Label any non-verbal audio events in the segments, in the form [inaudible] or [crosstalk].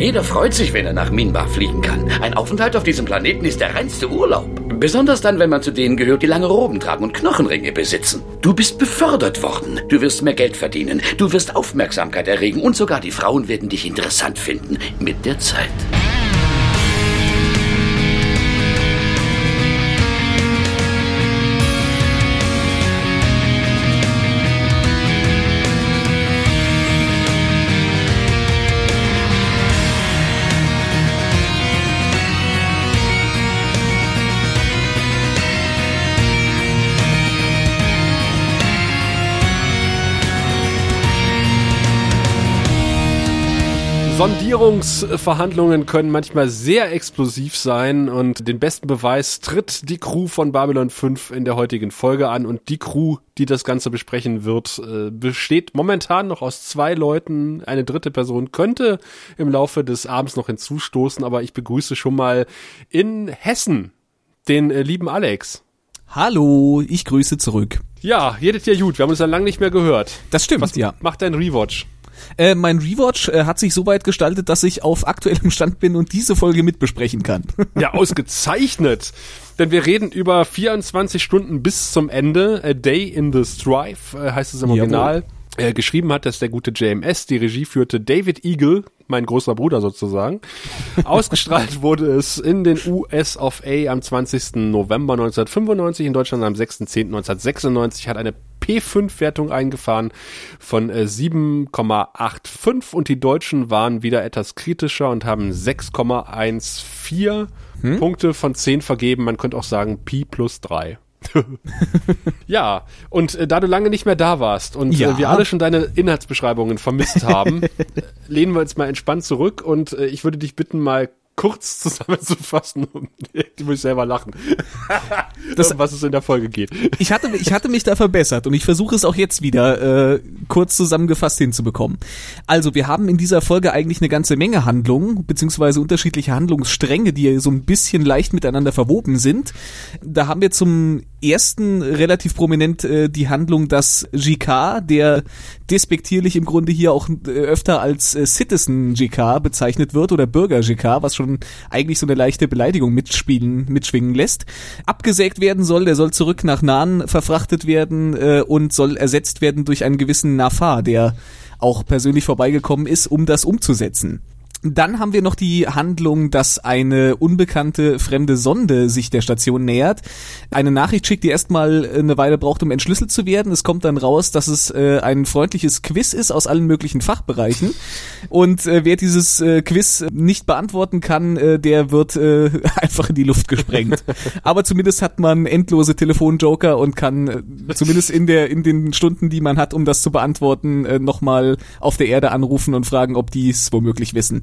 Jeder freut sich, wenn er nach Minbar fliegen kann. Ein Aufenthalt auf diesem Planeten ist der reinste Urlaub. Besonders dann, wenn man zu denen gehört, die lange Roben tragen und Knochenringe besitzen. Du bist befördert worden. Du wirst mehr Geld verdienen. Du wirst Aufmerksamkeit erregen und sogar die Frauen werden dich interessant finden. Mit der Zeit. Sondierungsverhandlungen können manchmal sehr explosiv sein und den besten Beweis tritt die Crew von Babylon 5 in der heutigen Folge an und die Crew, die das Ganze besprechen wird, äh, besteht momentan noch aus zwei Leuten. Eine dritte Person könnte im Laufe des Abends noch hinzustoßen, aber ich begrüße schon mal in Hessen den äh, lieben Alex. Hallo, ich grüße zurück. Ja, jedes Jahr gut. Wir haben uns ja lange nicht mehr gehört. Das stimmt, Was ja. macht dein Rewatch? Äh, mein Rewatch äh, hat sich so weit gestaltet, dass ich auf aktuellem Stand bin und diese Folge mitbesprechen kann. [laughs] Ja, ausgezeichnet. Denn wir reden über 24 Stunden bis zum Ende. A Day in the Strife äh, heißt es im Jawohl. Äh, geschrieben hat das der gute JMS. Die Regie führte David Eagle, mein großer Bruder sozusagen. [laughs] Ausgestrahlt wurde es in den US of A am 20. November 1995, in Deutschland am 6.10.1996, hat eine P5-Wertung eingefahren von äh, 7,85 und die Deutschen waren wieder etwas kritischer und haben 6,14 Punkte von 10 vergeben. Man könnte auch sagen Pi plus 3. [laughs] ja, und äh, da du lange nicht mehr da warst und Ja. äh, wir alle schon deine Inhaltsbeschreibungen vermisst haben, [laughs] äh, lehnen wir uns mal entspannt zurück und äh, ich würde dich bitten, mal kurz zusammenzufassen. [laughs] Die muss ich selber lachen. [laughs] Das- um was es in der Folge geht. Ich hatte, ich hatte mich da verbessert und ich versuche es auch jetzt wieder äh, kurz zusammengefasst hinzubekommen. Also wir haben in dieser Folge eigentlich eine ganze Menge Handlungen, beziehungsweise unterschiedliche Handlungsstränge, die so ein bisschen leicht miteinander verwoben sind. Da haben wir zum ersten relativ prominent äh, die Handlung, dass GK, der despektierlich im Grunde hier auch äh, öfter als äh, Citizen GK bezeichnet wird oder Bürger GK, was schon eigentlich so eine leichte Beleidigung mitspielen, mitschwingen lässt, abgesägt werden soll. Der soll zurück nach Nahen verfrachtet werden äh, und soll ersetzt werden durch einen gewissen Nafar, der auch persönlich vorbeigekommen ist, um das umzusetzen. Dann haben wir noch die Handlung, dass eine unbekannte fremde Sonde sich der Station nähert, eine Nachricht schickt, die erstmal eine Weile braucht, um entschlüsselt zu werden. Es kommt dann raus, dass es äh, ein freundliches Quiz ist aus allen möglichen Fachbereichen. Und äh, wer dieses äh, Quiz nicht beantworten kann, äh, der wird äh, [laughs] einfach in die Luft gesprengt. Aber zumindest hat man endlose Telefonjoker und kann äh, zumindest in der in den Stunden, die man hat, um das zu beantworten, äh, nochmal auf der Erde anrufen und fragen, ob die es womöglich wissen.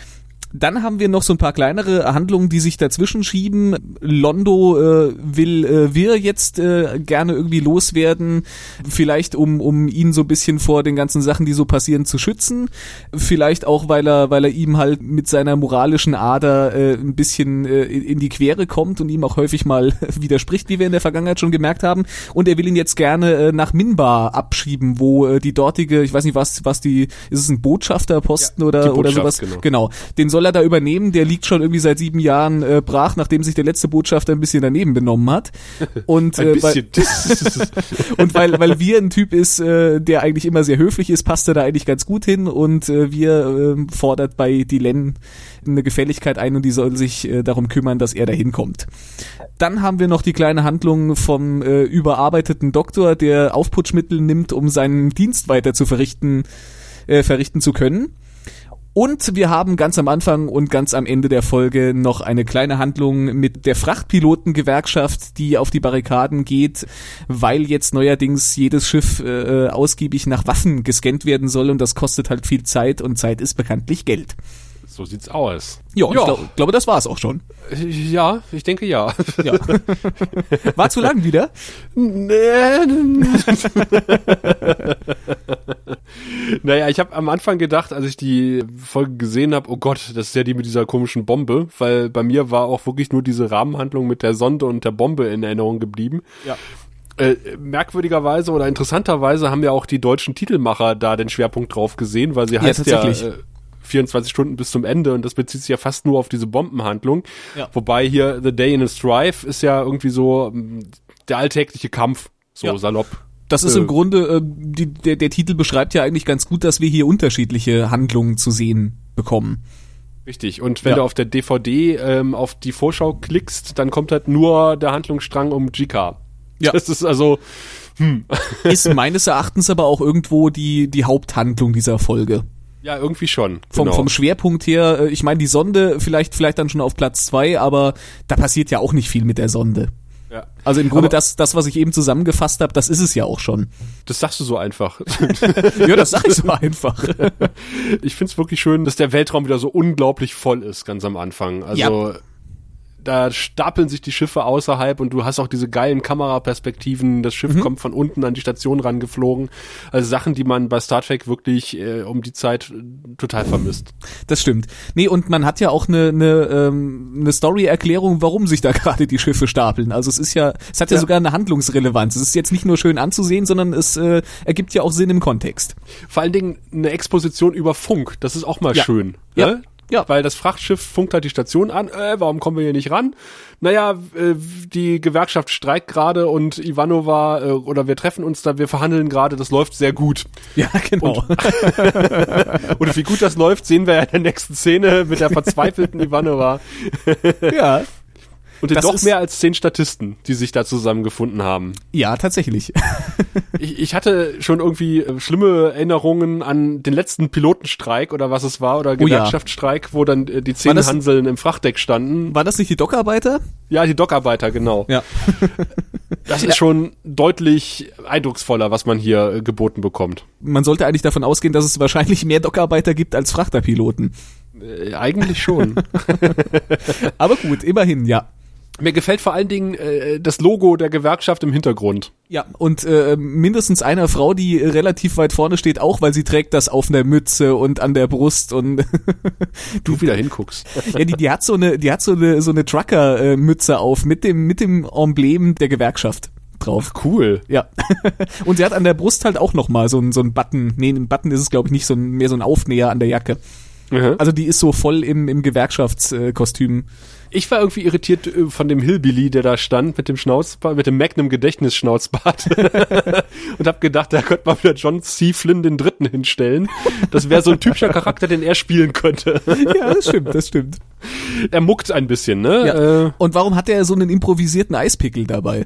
Dann haben wir noch so ein paar kleinere Handlungen, die sich dazwischen schieben. Londo äh, will äh, wir jetzt äh, gerne irgendwie loswerden, vielleicht um um ihn so ein bisschen vor den ganzen Sachen, die so passieren, zu schützen. Vielleicht auch, weil er weil er ihm halt mit seiner moralischen Ader äh, ein bisschen äh, in die Quere kommt und ihm auch häufig mal [laughs] widerspricht, wie wir in der Vergangenheit schon gemerkt haben. Und er will ihn jetzt gerne äh, nach Minbar abschieben, wo äh, die dortige, ich weiß nicht was was die, ist es ein Botschafterposten Ja, oder oder sowas? genau. Genau. Den soll er da übernehmen. Der liegt schon irgendwie seit sieben Jahren äh, brach, nachdem sich der letzte Botschafter ein bisschen daneben benommen hat. Und, [laughs] äh, weil, [laughs] und weil, weil wir ein Typ ist, äh, der eigentlich immer sehr höflich ist, passt er da eigentlich ganz gut hin und äh, wir äh, fordert bei Dylan eine Gefälligkeit ein und die soll sich äh, darum kümmern, dass er da hinkommt. Dann haben wir noch die kleine Handlung vom äh, überarbeiteten Doktor, der Aufputschmittel nimmt, um seinen Dienst weiter zu verrichten, äh, verrichten zu können. Und wir haben ganz am Anfang und ganz am Ende der Folge noch eine kleine Handlung mit der Frachtpilotengewerkschaft, die auf die Barrikaden geht, weil jetzt neuerdings jedes Schiff äh, ausgiebig nach Waffen gescannt werden soll und das kostet halt viel Zeit und Zeit ist bekanntlich Geld. So sieht's aus. Ja, ich glaub, glaube, das war's auch schon. Ja, ich denke ja. Ja. [laughs] War zu lang wieder? [laughs] naja, ich habe am Anfang gedacht, als ich die Folge gesehen habe, oh Gott, das ist ja die mit dieser komischen Bombe, weil bei mir war auch wirklich nur diese Rahmenhandlung mit der Sonde und der Bombe in Erinnerung geblieben. Ja. Äh, merkwürdigerweise oder interessanterweise haben ja auch die deutschen Titelmacher da den Schwerpunkt drauf gesehen, weil sie heißt ja, tatsächlich. äh, 24 Stunden bis zum Ende und das bezieht sich ja fast nur auf diese Bombenhandlung. Ja. Wobei hier The Day in a Strife ist ja irgendwie so mm, der alltägliche Kampf, so Ja. salopp. Das ist Äh. im Grunde, äh, die, der, der Titel beschreibt ja eigentlich ganz gut, dass wir hier unterschiedliche Handlungen zu sehen bekommen. Richtig. Und wenn Ja. du auf der DVD ähm, auf die Vorschau klickst, dann kommt halt nur der Handlungsstrang um GK. Ja. Das ist also, Ist meines Erachtens aber auch irgendwo die, die Haupthandlung dieser Folge. Ja, irgendwie schon. Vom, genau. vom Schwerpunkt her, äh, ich meine, die Sonde vielleicht, vielleicht dann schon auf Platz zwei, aber da passiert ja auch nicht viel mit der Sonde. ja. Also im Grunde Aber- das, das, was ich eben zusammengefasst habe, das ist es ja auch schon. Das sagst du so einfach. [laughs] Ja, das sag ich so einfach. [laughs] ich find's wirklich schön, dass der Weltraum wieder so unglaublich voll ist, ganz am Anfang. Also da stapeln sich die Schiffe außerhalb und du hast auch diese geilen Kameraperspektiven. Das Mhm. Schiff kommt von unten an die Station rangeflogen. Also Sachen, die man bei Star Trek wirklich äh, um die Zeit äh, total vermisst. Das stimmt. Nee, und man hat ja auch eine, eine, ähm, eine Story-Erklärung, warum sich da [laughs] gerade die Schiffe stapeln. Also es ist ja, es hat ja, Ja. sogar eine Handlungsrelevanz. Es ist jetzt nicht nur schön anzusehen, sondern es äh, ergibt ja auch Sinn im Kontext. Vor allen Dingen eine Exposition über Funk. Das ist auch mal Ja. schön. Ja. Ne? Ja. Weil das Frachtschiff funkt halt die Station an. Äh, warum kommen wir hier nicht ran? Naja, äh, die Gewerkschaft streikt gerade und Ivanova äh, oder wir treffen uns da, wir verhandeln gerade, das läuft sehr gut. Ja, genau. Und [laughs] wie gut das läuft, sehen wir ja in der nächsten Szene mit der verzweifelten Ivanova. ja. [laughs] Und Das doch mehr als zehn Statisten, die sich da zusammengefunden haben. Ja, tatsächlich. [laughs] Ich, ich hatte schon irgendwie äh, schlimme Erinnerungen an den letzten Pilotenstreik oder was es war oder Oh. Gewerkschaftsstreik, wo dann äh, die zehn das- Hanseln im Frachtdeck standen. War das nicht die Dockarbeiter? Ja, die Dockarbeiter, genau. Ja. [laughs] Das ist schon deutlich eindrucksvoller, was man hier äh, geboten bekommt. Man sollte eigentlich davon ausgehen, dass es wahrscheinlich mehr Dockarbeiter gibt als Frachterpiloten. Äh, eigentlich schon. [laughs] Aber gut, immerhin, ja. Mir gefällt vor allen Dingen äh, das Logo der Gewerkschaft im Hintergrund. Ja, und äh, mindestens einer Frau, die relativ weit vorne steht, auch weil sie trägt das auf einer Mütze und an der Brust und [laughs] Du wieder hinguckst. [laughs] ja, die, die hat so eine, die hat so eine so eine Trucker-Mütze auf mit dem mit dem Emblem der Gewerkschaft drauf. Cool. Ja. [laughs] und sie hat an der Brust halt auch noch mal so ein so ein Button. Nee, ein Button ist es glaube ich nicht, so ein, mehr so ein Aufnäher an der Jacke. Mhm. Also die ist so voll im im Gewerkschaftskostüm. Ich war irgendwie irritiert äh, von dem Hillbilly, der da stand mit dem Schnauzbart, mit dem Magnum Gedächtnisschnauzbart [laughs] und hab gedacht, da könnte man wieder John C. Flynn den Dritten hinstellen. Das wäre so ein typischer Charakter, den er spielen könnte. [laughs] ja, das stimmt, das stimmt. er muckt ein bisschen, ne? Ja. Äh, Und warum hat er so einen improvisierten Eispickel dabei?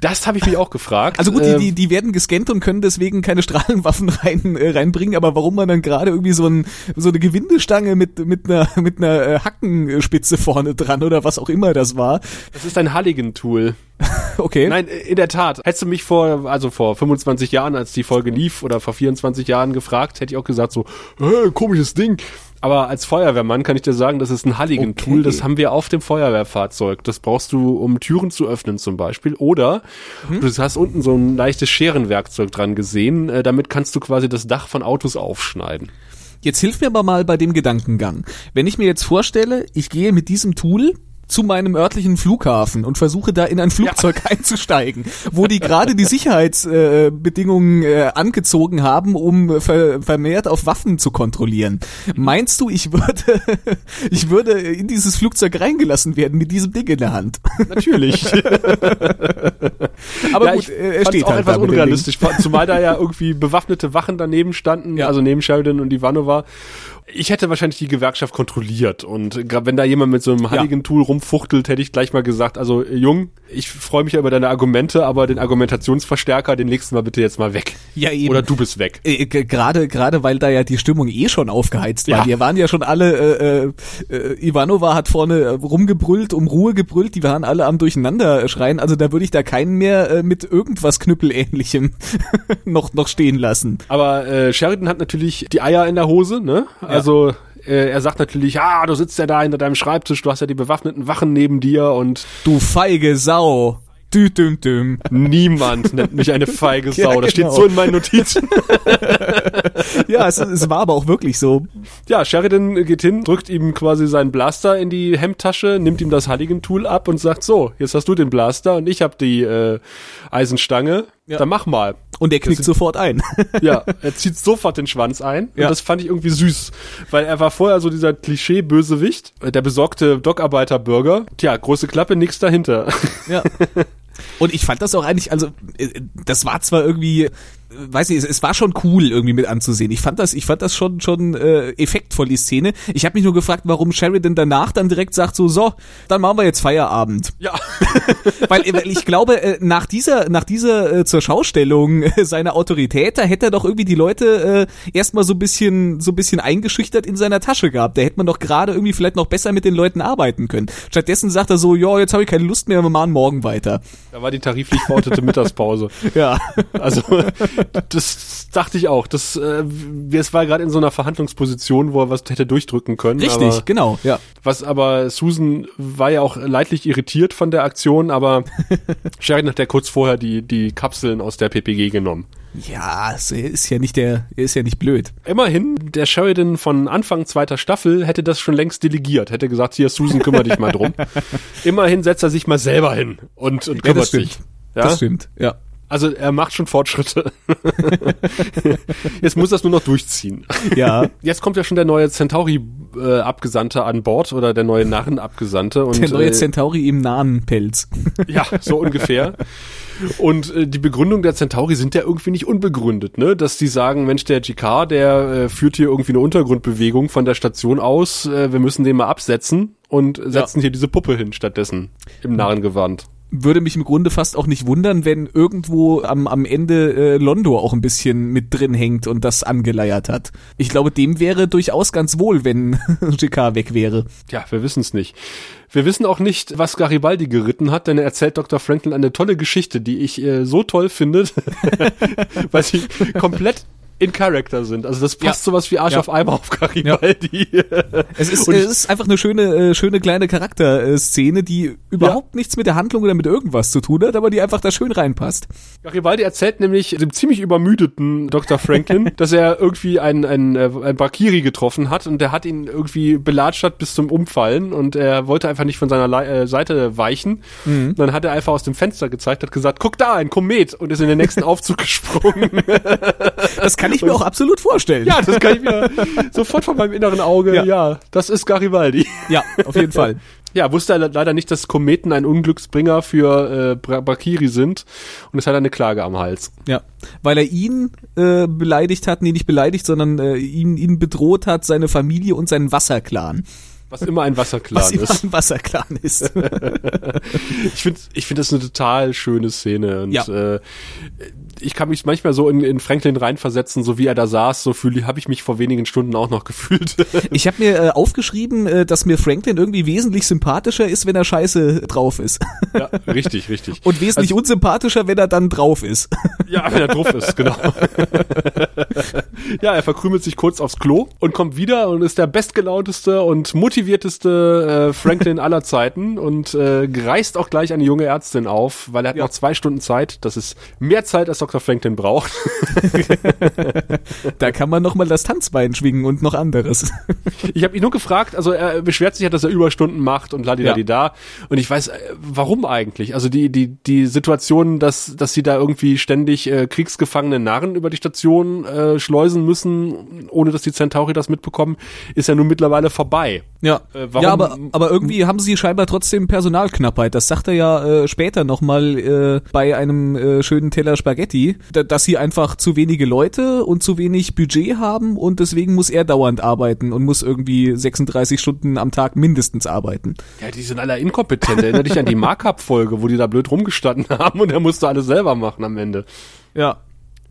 Das habe ich mich auch gefragt. Also gut, die, die, die werden gescannt und können deswegen keine Strahlenwaffen [laughs] rein, äh, reinbringen, aber warum man dann gerade irgendwie so, ein, so eine Gewindestange mit, mit einer, mit einer äh, Hackenspitze vorne dran oder was auch immer das war. das ist ein Halligan-Tool. [laughs] Okay. Nein, in der Tat. Hättest du mich vor, also vor 25 Jahren, als die Folge lief, oder vor 24 Jahren gefragt, hätte ich auch gesagt so, äh, komisches Ding. Aber als Feuerwehrmann kann ich dir sagen, das ist ein Halligan-Tool. Okay. Das haben wir auf dem Feuerwehrfahrzeug. Das brauchst du, um Türen zu öffnen zum Beispiel. Oder Mhm. du hast unten so ein leichtes Scherenwerkzeug dran gesehen. Äh, damit kannst du quasi das Dach von Autos aufschneiden. Jetzt hilf mir aber mal bei dem Gedankengang. Wenn ich mir jetzt vorstelle, ich gehe mit diesem Tool zu meinem örtlichen Flughafen und versuche da in ein Flugzeug [laughs] einzusteigen, wo die gerade die Sicherheitsbedingungen äh, angezogen haben, um ver vermehrt auf Waffen zu kontrollieren. Meinst du, ich würde, [laughs] ich würde in dieses Flugzeug reingelassen werden mit diesem Ding in der Hand? Natürlich. [laughs] Aber ja, gut, ich äh, er steht auch halt etwas unrealistisch, zumal da ja irgendwie bewaffnete Wachen daneben standen, Ja. also neben Sheridan und Ivanova. Ich hätte wahrscheinlich die Gewerkschaft kontrolliert und gerade wenn da jemand mit so einem Halligan-Tool rumfuchtelt, hätte ich gleich mal gesagt, also äh, Jung, ich freue mich ja über deine Argumente, aber den Argumentationsverstärker, den legst du mal bitte jetzt mal weg. Ja, eben. Oder du bist weg. Äh, Gerade gerade weil da ja die Stimmung eh schon aufgeheizt war. Ja. Wir waren ja schon alle, äh, äh, Ivanova hat vorne äh, rumgebrüllt, um Ruhe gebrüllt, die waren alle am Durcheinander schreien. Also da würde ich da keinen mehr äh, mit irgendwas Knüppelähnlichem [laughs] noch noch stehen lassen. Aber äh, Sheridan hat natürlich die Eier in der Hose, ne? Also äh, er sagt natürlich, ah, du sitzt ja da hinter deinem Schreibtisch, du hast ja die bewaffneten Wachen neben dir und Du feige Sau. Dü düm düm. niemand nennt mich eine feige [laughs] Sau. Ja, Das steht genau. so in meinen Notizen. [laughs] [laughs] ja, es, es war aber auch wirklich so. Ja, Sheridan geht hin, drückt ihm quasi seinen Blaster in die Hemdtasche, nimmt ihm das Halligan-Tool ab und sagt so, jetzt hast du den Blaster und ich hab die äh, Eisenstange, Ja. dann mach mal. Und er knickt sofort ein. [laughs] Ja, [laughs] er zieht sofort den Schwanz ein. Ja. Und das fand ich irgendwie süß. Weil er war vorher so dieser Klischee-Bösewicht, der besorgte Dockarbeiter-Bürger. Tja, große Klappe, nix dahinter. Ja. Und ich fand das auch eigentlich, also äh, das war zwar irgendwie, weiß ich, es, es war schon cool irgendwie mit anzusehen. Ich fand das, ich fand das schon schon äh, effektvoll die Szene. Ich habe mich nur gefragt, warum Sheridan danach dann direkt sagt so, so, dann machen wir jetzt Feierabend. Ja. [laughs] weil, weil ich glaube, äh, nach dieser nach dieser äh, zur Schaustellung äh, seiner Autorität, da hätte er doch irgendwie die Leute äh, erstmal so ein bisschen so ein bisschen eingeschüchtert in seiner Tasche gehabt. Da hätte man doch gerade irgendwie vielleicht noch besser mit den Leuten arbeiten können. Stattdessen sagt er so, ja, jetzt habe ich keine Lust mehr, wir machen morgen weiter. Da war die tariflich verortete Mittagspause. [laughs] Ja. Also [laughs] das dachte ich auch. Das, äh, es war gerade in so einer Verhandlungsposition, wo er was hätte durchdrücken können. Richtig, genau, ja. was aber Susan war ja auch leidlich irritiert von der Aktion, aber [laughs] Sheridan hat ja kurz vorher die, die Kapseln aus der PPG genommen. Ja, es ist ja nicht der, er ist ja nicht blöd. Immerhin, der Sheridan von Anfang zweiter Staffel hätte das schon längst delegiert, hätte gesagt, hier Susan, kümmere dich mal drum. [laughs] Immerhin setzt er sich mal selber hin und, und Ja, kümmert stimmt. sich. Ja? Das stimmt, ja. Also er macht schon Fortschritte. [laughs] Jetzt muss er es nur noch durchziehen. Ja, Jetzt kommt ja schon der neue Centauri-Abgesandte an Bord oder der neue Narren-Abgesandte. und, der neue äh, Centauri im nahen Pelz. [laughs] Ja, so ungefähr. Und äh, die Begründung der Centauri sind ja irgendwie nicht unbegründet, ne? Dass die sagen, Mensch, der GK, der äh, führt hier irgendwie eine Untergrundbewegung von der Station aus, äh, wir müssen den mal absetzen und setzen hier diese Puppe hin stattdessen im Narrengewand. Würde mich im Grunde fast auch nicht wundern, wenn irgendwo am, am Ende äh, Londo auch ein bisschen mit drin hängt und das angeleiert hat. Ich glaube, dem wäre durchaus ganz wohl, wenn [laughs] GK weg wäre. Ja, wir wissen es nicht. Wir wissen auch nicht, was Garibaldi geritten hat, denn er erzählt Dr. Franklin eine tolle Geschichte, die ich äh, so toll finde, [laughs] weil sie komplett in Character sind. Also das passt Ja. sowas wie Arsch Ja. auf Eimer auf Garibaldi. [laughs] Es ist, es ist einfach eine schöne, äh, schöne kleine Charakterszene, die überhaupt nichts mit der Handlung oder mit irgendwas zu tun hat, aber die einfach da schön reinpasst. Garibaldi erzählt nämlich dem ziemlich übermüdeten Dr. Franklin, [laughs] dass er irgendwie einen, einen, äh, einen Bakiri getroffen hat und der hat ihn irgendwie belatscht hat bis zum Umfallen und er wollte einfach nicht von seiner Le äh, Seite weichen. Mhm. Dann hat er einfach aus dem Fenster gezeigt, hat gesagt, guck da, ein Komet und ist in den nächsten [laughs] Aufzug gesprungen. Das kann ich mir auch absolut vorstellen. ja, das kann ich mir sofort von meinem inneren Auge, Ja. ja, das ist Garibaldi. ja auf jeden [laughs] Fall. Ja, wusste er le- leider nicht, dass Kometen ein Unglücksbringer für äh, Bra- Bakiri sind und es hat eine Klage am Hals. Ja, weil er ihn äh, beleidigt hat, nee, nicht beleidigt, sondern äh, ihn, ihn bedroht hat, seine Familie und seinen Wasserclan. Was immer ein Wasserclan Was immer ist. ein Wasserclan ist. [laughs] Ich finde, ich finde das eine total schöne Szene und Ja. äh, ich kann mich manchmal so in, in Franklin reinversetzen, so wie er da saß, so fühle habe ich mich vor wenigen Stunden auch noch gefühlt. [laughs] Ich habe mir äh, aufgeschrieben, äh, dass mir Franklin irgendwie wesentlich sympathischer ist, wenn er scheiße drauf ist. ja, richtig, richtig. [laughs] Und wesentlich unsympathischer, wenn er dann drauf ist. [laughs] Ja, wenn er drauf ist, genau. ja, er verkrümelt sich kurz aufs Klo und kommt wieder und ist der bestgelaunteste und motivierteste äh, Franklin aller Zeiten und äh, reißt auch gleich eine junge Ärztin auf, weil er hat Ja. noch zwei Stunden Zeit. Das ist mehr Zeit, als Dr. Franklin braucht. [laughs] Da kann man nochmal das Tanzbein schwingen und noch anderes. Ich habe ihn nur gefragt, also er beschwert sich ja, dass er Überstunden macht und ladidadida. Und ich weiß, äh, warum eigentlich? Also die, die, die Situation, dass, dass sie da irgendwie ständig äh, kriegsgefangene Narren über die Station äh, schleusen müssen, ohne dass die Centauri das mitbekommen, ist ja nun mittlerweile vorbei. Ja, Äh, warum- ja aber, aber irgendwie haben sie scheinbar trotzdem Personalknappheit. Das sagt er ja äh, später nochmal äh, bei einem äh, schönen Teller Spaghetti, da, dass sie einfach zu wenige Leute und zu wenig Budget haben und deswegen muss er dauernd arbeiten und muss irgendwie 36 Stunden am Tag mindestens arbeiten. Ja, die sind alle inkompetent. Erinner dich an die [laughs] Markup-Folge, wo die da blöd rumgestanden [laughs] haben und er musste alles selber machen am Ende. Ja,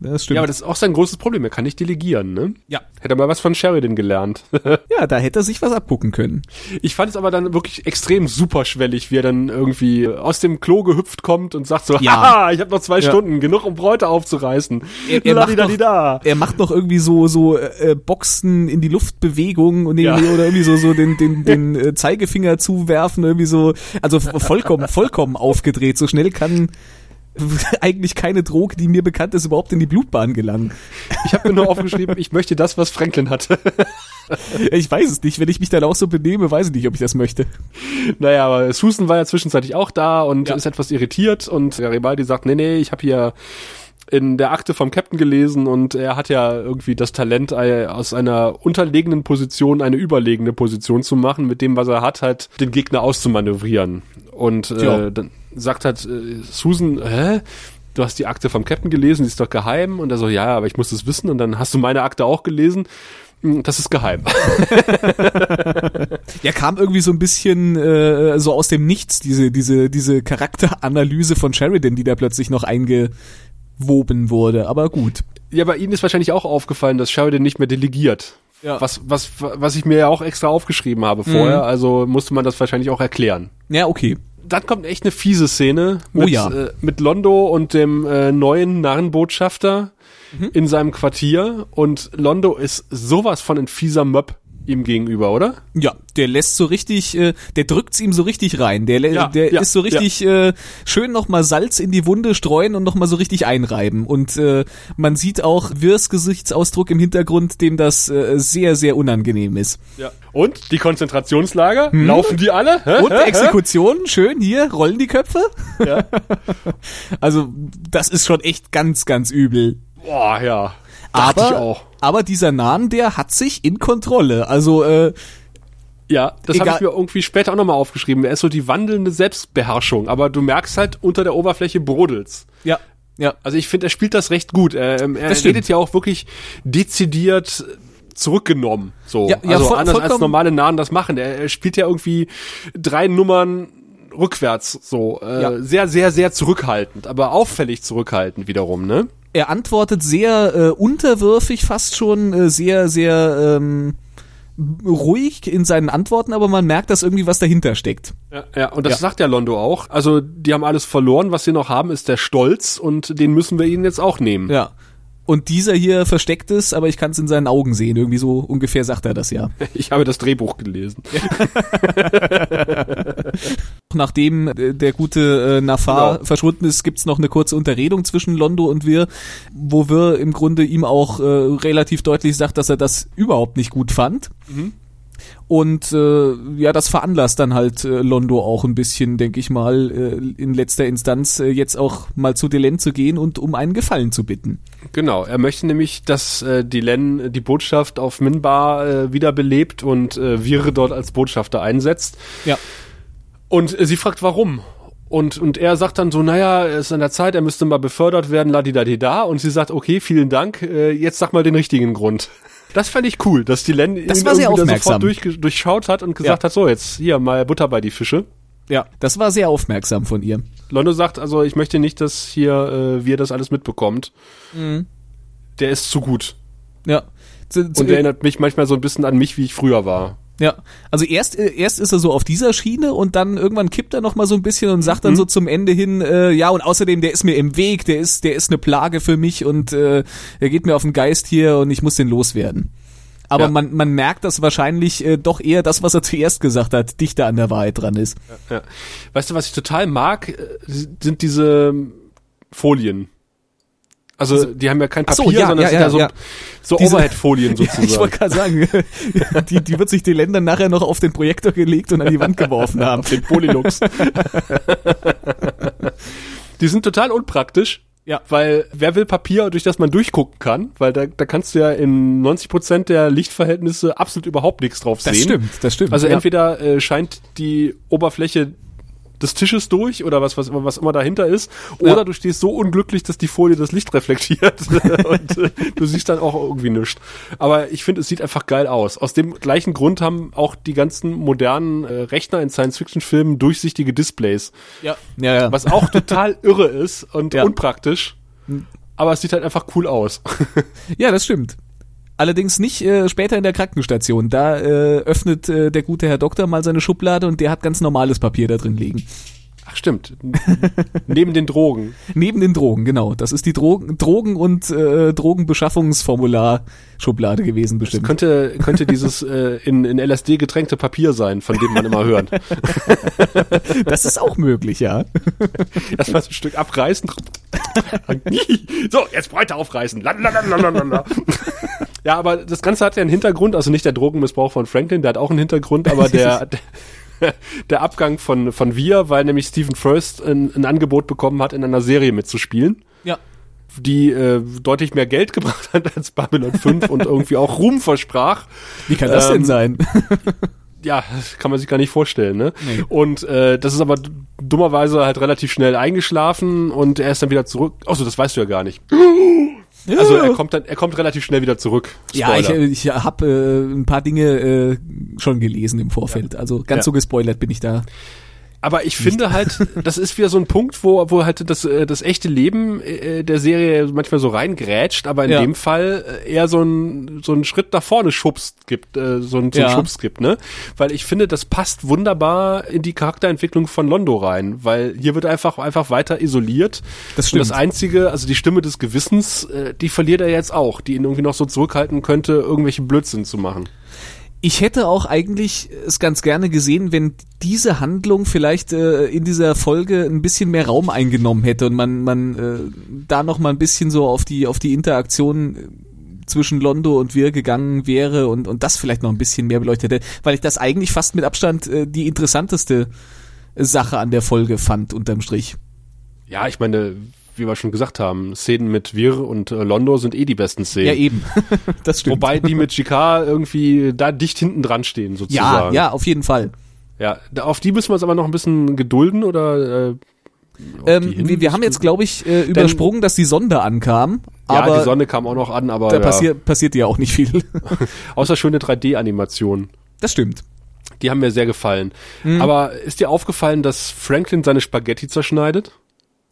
das stimmt. Ja, aber das ist auch sein großes Problem. Er kann nicht delegieren, ne? ja. Hätte er mal was von Sheridan gelernt. [laughs] ja, da hätte er sich was abgucken können. Ich fand es aber dann wirklich extrem superschwellig, wie er dann irgendwie aus dem Klo gehüpft kommt und sagt so, Ja. haha, ich habe noch zwei Ja. Stunden, genug um Bräute aufzureißen. Er, er, macht noch, er macht noch irgendwie so so äh, Boxen in die Luftbewegung und Ja. irgendwie, oder irgendwie so so den den [laughs] den äh, Zeigefinger zuwerfen irgendwie so also vollkommen vollkommen aufgedreht so schnell kann [laughs] eigentlich keine Droge, die mir bekannt ist, überhaupt in die Blutbahn gelangen. Ich habe mir nur aufgeschrieben, ich möchte das, was Franklin hatte. [laughs] ich weiß es nicht. Wenn ich mich dann auch so benehme, weiß ich nicht, ob ich das möchte. Naja, aber Susan war ja zwischenzeitlich auch da und Ja. ist etwas irritiert und Garibaldi sagt, nee, nee, ich habe hier in der Akte vom Captain gelesen und er hat ja irgendwie das Talent, aus einer unterlegenen Position eine überlegene Position zu machen, mit dem, was er hat, halt den Gegner auszumanövrieren. Und Ja. äh, dann sagt halt äh, Susan, hä? Du hast die Akte vom Captain gelesen, die ist doch geheim. Und er so, ja, aber ich muss das wissen. Und dann hast du meine Akte auch gelesen. Hm, Das ist geheim. [laughs] Ja, kam irgendwie so ein bisschen äh, so aus dem Nichts, diese, diese, diese Charakteranalyse von Sheridan, die da plötzlich noch eingewoben wurde. Aber gut. Ja, bei Ihnen ist wahrscheinlich auch aufgefallen, dass Sheridan nicht mehr delegiert. Ja. Was, was, was ich mir ja auch extra aufgeschrieben habe vorher, also musste man das wahrscheinlich auch erklären. Ja, okay. Dann kommt echt eine fiese Szene Oh mit, ja. äh, mit Londo und dem äh, neuen Narrenbotschafter Mhm. in seinem Quartier und Londo ist sowas von ein fieser Möb ihm gegenüber, oder? Ja, der lässt so richtig, äh, der drückt's ihm so richtig rein. Der, Ja, der ja, ist so richtig äh, schön nochmal Salz in die Wunde streuen und nochmal so richtig einreiben. Und äh, man sieht auch Wirs Gesichtsausdruck im Hintergrund, dem das äh, sehr, sehr unangenehm ist. Ja. Und die Konzentrationslager, laufen die alle? Hä? Hm? Und Hä? Hä? Exekution, schön hier, rollen die Köpfe. Ja. [laughs] Also, das ist schon echt ganz, ganz übel. Boah, ja. Dachte Aber, ich auch. aber dieser Nahen, der hat sich in Kontrolle. Also, äh, Ja, das habe ich mir irgendwie später auch nochmal aufgeschrieben. Er ist so die wandelnde Selbstbeherrschung, aber du merkst halt, unter der Oberfläche brodelt's. ja, ja. Also ich finde, er spielt das recht gut. Er, ähm, er Das stimmt. redet ja auch wirklich dezidiert zurückgenommen. So. Ja, ja, also voll- anders als normale Nahen das machen. Er, er spielt ja irgendwie drei Nummern rückwärts so. Äh, Ja. Sehr, sehr, sehr zurückhaltend, aber auffällig zurückhaltend wiederum, ne? Er antwortet sehr äh, unterwürfig, fast schon äh, sehr, sehr ähm, ruhig in seinen Antworten, aber man merkt, dass irgendwie was dahinter steckt. Ja, ja, und das Ja. sagt ja Londo auch. Also, die haben alles verloren. Was sie noch haben, ist der Stolz und den müssen wir ihnen jetzt auch nehmen. Ja. Und dieser hier versteckt es, aber ich kann es in seinen Augen sehen. Irgendwie so ungefähr sagt er das ja. [laughs] Ich habe das Drehbuch gelesen. [laughs] Nachdem äh, der gute äh, Nafar Genau. verschwunden ist, gibt's noch eine kurze Unterredung zwischen Londo und wir, wo wir im Grunde ihm auch äh, relativ deutlich sagt, dass er das überhaupt nicht gut fand. Und äh, ja, das veranlasst dann halt äh, Londo auch ein bisschen, denke ich mal, äh, in letzter Instanz äh, jetzt auch mal zu Delen zu gehen und um einen Gefallen zu bitten. Genau, er möchte nämlich, dass äh, die Len die Botschaft auf Minbar äh, wiederbelebt und äh, Vire dort als Botschafter einsetzt. Ja. Und äh, sie fragt, warum? Und, und er sagt dann so, naja, es ist an der Zeit, er müsste mal befördert werden, ladidadida. Und sie sagt, okay, vielen Dank, äh, jetzt sag mal den richtigen Grund. Das fand ich cool, dass die Len Das ihn war sehr aufmerksam. sofort durch, durchschaut hat und gesagt Ja. hat, so, jetzt hier mal Butter bei die Fische. Ja. Das war sehr aufmerksam von ihr. Londo sagt, also ich möchte nicht, dass hier äh, wir das alles mitbekommt. Mhm. Der ist zu gut. Ja. Zu- zu- Und erinnert mich manchmal so ein bisschen an mich, wie ich früher war. Ja, also erst äh, erst ist er so auf dieser Schiene und dann irgendwann kippt er noch mal so ein bisschen und sagt dann Mhm. so zum Ende hin, äh, ja und außerdem der ist mir im Weg, der ist der ist eine Plage für mich und äh, er geht mir auf den Geist hier und ich muss den loswerden. Aber Ja. man man merkt, dass wahrscheinlich äh, doch eher das, was er [laughs] zuerst gesagt hat, dichter an der Wahrheit dran ist. Ja. Weißt du, was ich total mag, äh, sind diese Folien. Also, die haben ja kein Ach so, Papier, ja, sondern ja, sind ja, ja so, ja. so Overhead-Folien [laughs] sozusagen. ich wollte gerade sagen, [laughs] die, die wird sich die Länder nachher noch auf den Projektor gelegt und an die Wand [laughs] geworfen haben. den Polylux. die sind total unpraktisch. Ja. Weil wer will Papier, durch das man durchgucken kann? Weil da, da kannst du ja in 90% der Lichtverhältnisse absolut überhaupt nichts drauf Das sehen. stimmt, das stimmt. Also ja. entweder äh, scheint die Oberfläche des Tisches durch oder was, was, was immer dahinter ist, oder Ja. du stehst so unglücklich, dass die Folie das Licht reflektiert [laughs] und äh, du siehst dann auch irgendwie nichts. Aber ich finde, es sieht einfach geil aus. Aus dem gleichen Grund haben auch die ganzen modernen äh, Rechner in Science-Fiction-Filmen durchsichtige Displays, ja, ja, ja. was auch total [laughs] irre ist und Ja. unpraktisch. Aber es sieht halt einfach cool aus. [laughs] Ja, das stimmt. Allerdings nicht äh, später in der Krankenstation. Da äh, öffnet äh, der gute Herr Doktor mal seine Schublade und der hat ganz normales Papier da drin liegen. Ach stimmt. [laughs] Neben den Drogen. Neben den Drogen, genau. Das ist die Drogen, Drogen und äh, Drogenbeschaffungsformular-Schublade gewesen, bestimmt. Das könnte, könnte dieses [laughs] äh, in, in LSD getränkte Papier sein, von dem man immer hört. [laughs] das ist auch möglich, ja. Erstmal so ein Stück abreißen. so, jetzt weiter aufreißen. Lalalala. ja, aber das Ganze hat ja einen Hintergrund, also nicht der Drogenmissbrauch von Franklin, der hat auch einen Hintergrund, aber der, der [laughs] der Abgang von, von Wir, weil nämlich Stephen First ein, ein Angebot bekommen hat, in einer Serie mitzuspielen. Ja. Die äh, deutlich mehr Geld [laughs] gebracht hat als Babylon 5 und irgendwie auch Ruhm versprach. Wie kann das ähm, denn sein? [laughs] ja, kann man sich gar nicht vorstellen, ne? Nee. Und äh, das ist aber dummerweise halt relativ schnell eingeschlafen und er ist dann wieder zurück. Achso, das weißt du ja gar nicht. Also er kommt dann, er kommt relativ schnell wieder zurück. Spoiler. Ja, ich, ich habe äh, ein paar Dinge äh, schon gelesen im Vorfeld. Ja. Also ganz ja. so gespoilert bin ich da aber ich finde halt, das ist wieder so ein Punkt, wo, wo halt das, äh, das echte Leben äh, der Serie manchmal so reingrätscht, aber in ja. dem Fall äh, eher so ein, so ein Schritt nach vorne schubst gibt, so ein, so ein ja. Schubs gibt, ne? Weil ich finde, das passt wunderbar in die Charakterentwicklung von Londo rein, weil hier wird einfach, einfach weiter isoliert. Das stimmt. Und das einzige, also die Stimme des Gewissens, die verliert er jetzt auch, die ihn irgendwie noch so zurückhalten könnte, irgendwelche Blödsinn zu machen ich hätte auch eigentlich es ganz gerne gesehen, wenn diese Handlung vielleicht äh, in dieser Folge ein bisschen mehr Raum eingenommen hätte und man man äh, da noch mal ein bisschen so auf die auf die Interaktion äh, zwischen Londo und wir gegangen wäre und und das vielleicht noch ein bisschen mehr beleuchtet hätte, weil ich das eigentlich fast mit Abstand äh, die interessanteste Sache an der Folge fand unterm Strich. Ja, ich meine, wie wir schon gesagt haben, Szenen mit Wir und äh, Londo sind eh die besten Szenen. Ja, eben. [laughs] das stimmt. Wobei die mit GK irgendwie da dicht hinten dran stehen, sozusagen. Ja, ja, auf jeden Fall. Ja, auf die müssen wir uns aber noch ein bisschen gedulden oder äh, ähm, wir, wir haben jetzt, glaube ich, äh, übersprungen, Denn, dass die Sonde ankam. Aber ja, die Sonne kam auch noch an, aber. Da ja. passiert, passiert ja auch nicht viel. [laughs] Außer schöne 3D-Animationen. Das stimmt. Die haben mir sehr gefallen. Mhm. Aber ist dir aufgefallen, dass Franklin seine Spaghetti zerschneidet?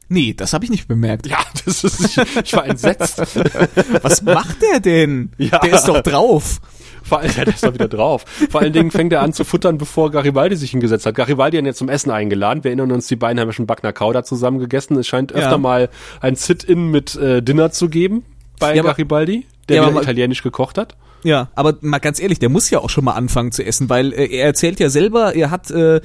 Nee, das habe ich nicht bemerkt. Ja, [laughs] das ist, ich, ich war entsetzt. [laughs] Was macht der denn? Ja. Der ist doch drauf. Vor allem, ja, der ist doch wieder drauf. Vor allen Dingen fängt er an zu futtern, bevor Garibaldi sich hingesetzt hat. Garibaldi hat ihn jetzt zum Essen eingeladen. Wir erinnern uns, die beiden haben ja schon Backner Kauder zusammen gegessen. Es scheint öfter ja. mal ein Sit-In mit äh, Dinner zu geben bei ja, Garibaldi, der ja, italienisch gekocht hat. Ja, aber mal ganz ehrlich, der muss ja auch schon mal anfangen zu essen, weil äh, er erzählt ja selber, er hat äh,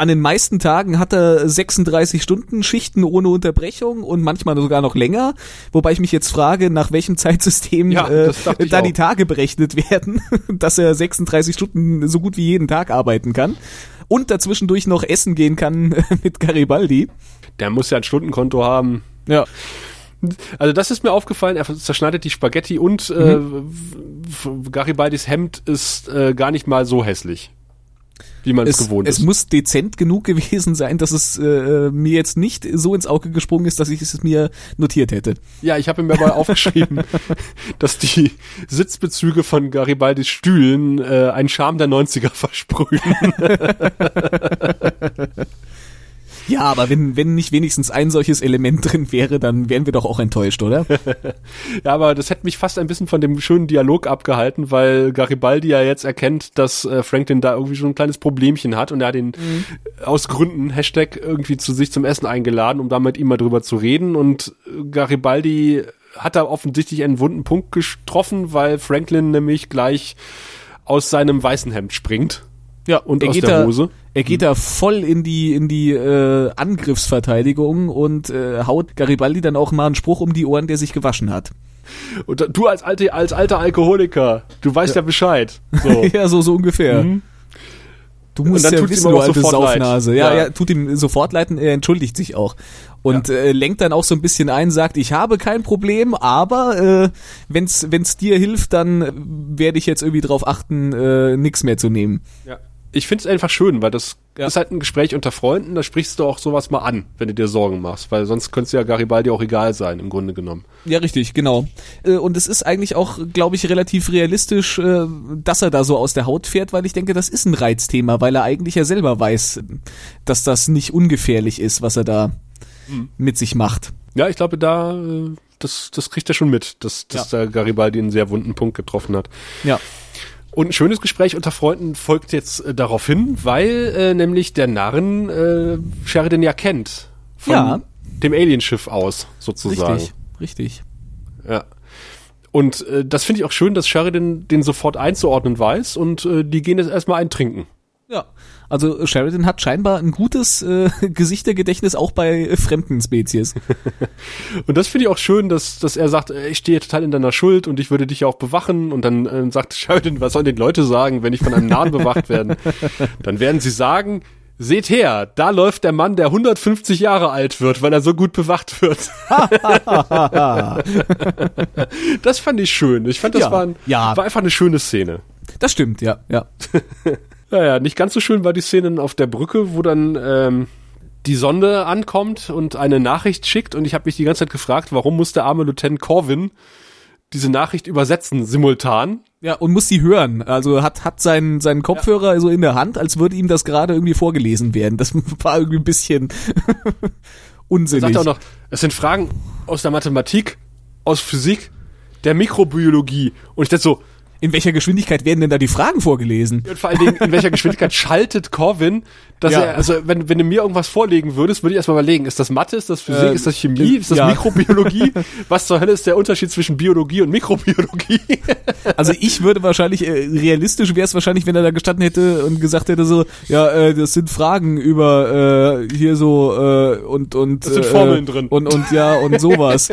an den meisten Tagen hat er 36 Stunden Schichten ohne Unterbrechung und manchmal sogar noch länger. Wobei ich mich jetzt frage, nach welchem Zeitsystem ja, äh, da die Tage berechnet [laughs] werden, dass er 36 Stunden so gut wie jeden Tag arbeiten kann und dazwischendurch noch essen gehen kann [laughs] mit Garibaldi. Der muss ja ein Stundenkonto haben. Ja. Also das ist mir aufgefallen, er zerschneidet die Spaghetti und äh, mhm. äh, Garibaldis Hemd ist äh, gar nicht mal so hässlich wie man es gewohnt ist. Es muss dezent genug [laughs] gewesen sein, dass es äh, mir jetzt nicht so ins Auge gesprungen ist, dass ich es mir notiert hätte. Ja, ich habe mir mal [laughs] aufgeschrieben, dass die Sitzbezüge von Garibaldis Stühlen äh, einen Charme der 90er versprühen. [laughs] Ja, aber wenn, wenn nicht wenigstens ein solches Element [laughs] drin wäre, dann wären wir doch auch enttäuscht, oder? [laughs] ja, aber das hätte mich fast ein bisschen von dem schönen Dialog abgehalten, weil Garibaldi ja jetzt erkennt, dass äh, Franklin da irgendwie schon ein kleines Problemchen hat und er hat ihn mhm. aus Gründen, Hashtag, irgendwie zu sich zum Essen eingeladen, um da mit ihm mal drüber zu reden und Garibaldi hat da offensichtlich einen wunden Punkt getroffen, weil Franklin nämlich gleich aus seinem weißen Hemd springt. Ja, und er aus der Hose. Da, er geht hm. da voll in die in die äh, Angriffsverteidigung und äh, haut Garibaldi dann auch mal einen Spruch um die Ohren, der sich gewaschen hat. Und du als alte als alter Alkoholiker, du weißt ja, ja Bescheid. [laughs] So. ja, so so ungefähr. Mhm. Du musst ja wissen, du alte Saufnase. Ja, ja, ja, tut ihm sofort leid, er entschuldigt sich auch. Und ja. äh, lenkt dann auch so ein bisschen ein, sagt, ich habe kein Problem, aber äh, wenn's wenn's dir hilft, dann werde ich jetzt irgendwie drauf achten, äh, nichts mehr zu nehmen. Ja ich finde es einfach schön, weil das ja. ist halt ein Gespräch unter Freunden, da sprichst du auch sowas mal an, wenn du dir Sorgen machst, weil sonst könnte es ja Garibaldi auch egal sein, im Grunde genommen. Ja, richtig, genau. Äh, und es ist eigentlich auch, glaube ich, relativ realistisch, äh, dass er da so aus der Haut fährt, weil ich denke, das ist ein Reizthema, weil er eigentlich ja selber weiß, dass das nicht ungefährlich ist, was er da mhm. mit sich macht. Ja, ich glaube, da, äh, das, das kriegt er schon mit, dass, dass ja. der Garibaldi einen sehr wunden Punkt getroffen hat. Ja. Und ein schönes Gespräch unter Freunden folgt jetzt äh, darauf hin, weil äh, nämlich der Narren äh, Sheridan ja kennt. Von Ja. dem Alienschiff aus, sozusagen. Richtig, richtig. Ja. Und äh, das finde ich auch schön, dass Sheridan den sofort einzuordnen weiß und äh, die gehen jetzt erstmal eintrinken. Ja. Also Sheridan hat scheinbar ein gutes äh, [laughs] Gesichtergedächtnis auch bei äh, fremden Spezies. [laughs] Und das finde ich auch schön, dass, dass er sagt, äh, ich stehe total in deiner Schuld und ich würde dich ja auch bewachen. Und dann äh, sagt Sheridan, was sollen die Leute sagen, wenn ich von einem Nahen bewacht werden? [laughs] Dann werden sie sagen, seht her, da läuft der Mann, der 150 Jahre alt wird, weil er so gut bewacht wird. das fand ich schön. Ich fand, das Ja. war, ein, Ja. war einfach eine schöne Szene. Das stimmt, ja, ja. Naja, nicht ganz so schön war die Szene auf der Brücke, wo dann ähm, die Sonde ankommt und eine Nachricht schickt und ich habe mich die ganze Zeit gefragt, warum muss der arme Lieutenant Corvin diese Nachricht übersetzen simultan? Ja, und muss sie hören. Also hat, hat seinen, seinen Kopfhörer so in der Hand, als würde ihm das gerade irgendwie vorgelesen werden. Das [laughs] war irgendwie ein bisschen [laughs] Er unsinnig. sagt auch noch, es sind Fragen aus der Mathematik, aus Physik, der Mikrobiologie und ich dachte so, in welcher Geschwindigkeit werden denn da die Fragen vorgelesen? und vor allen Dingen, in welcher Geschwindigkeit [laughs] schaltet Corvin, dass Ja. er, also wenn, wenn du mir irgendwas vorlegen würdest, würde ich erstmal überlegen, ist das Mathe, ist das Physik, Ähm, ist das Chemie, ist das ja. Mikrobiologie? [laughs] Was zur Hölle ist der Unterschied zwischen Biologie und Mikrobiologie? [laughs] Also ich würde wahrscheinlich, äh, realistisch wäre es wahrscheinlich, wenn er da gestanden hätte und gesagt hätte so, ja, äh, das sind Fragen über äh, hier so äh, und und Das sind äh, Formeln drin. und und ja und sowas.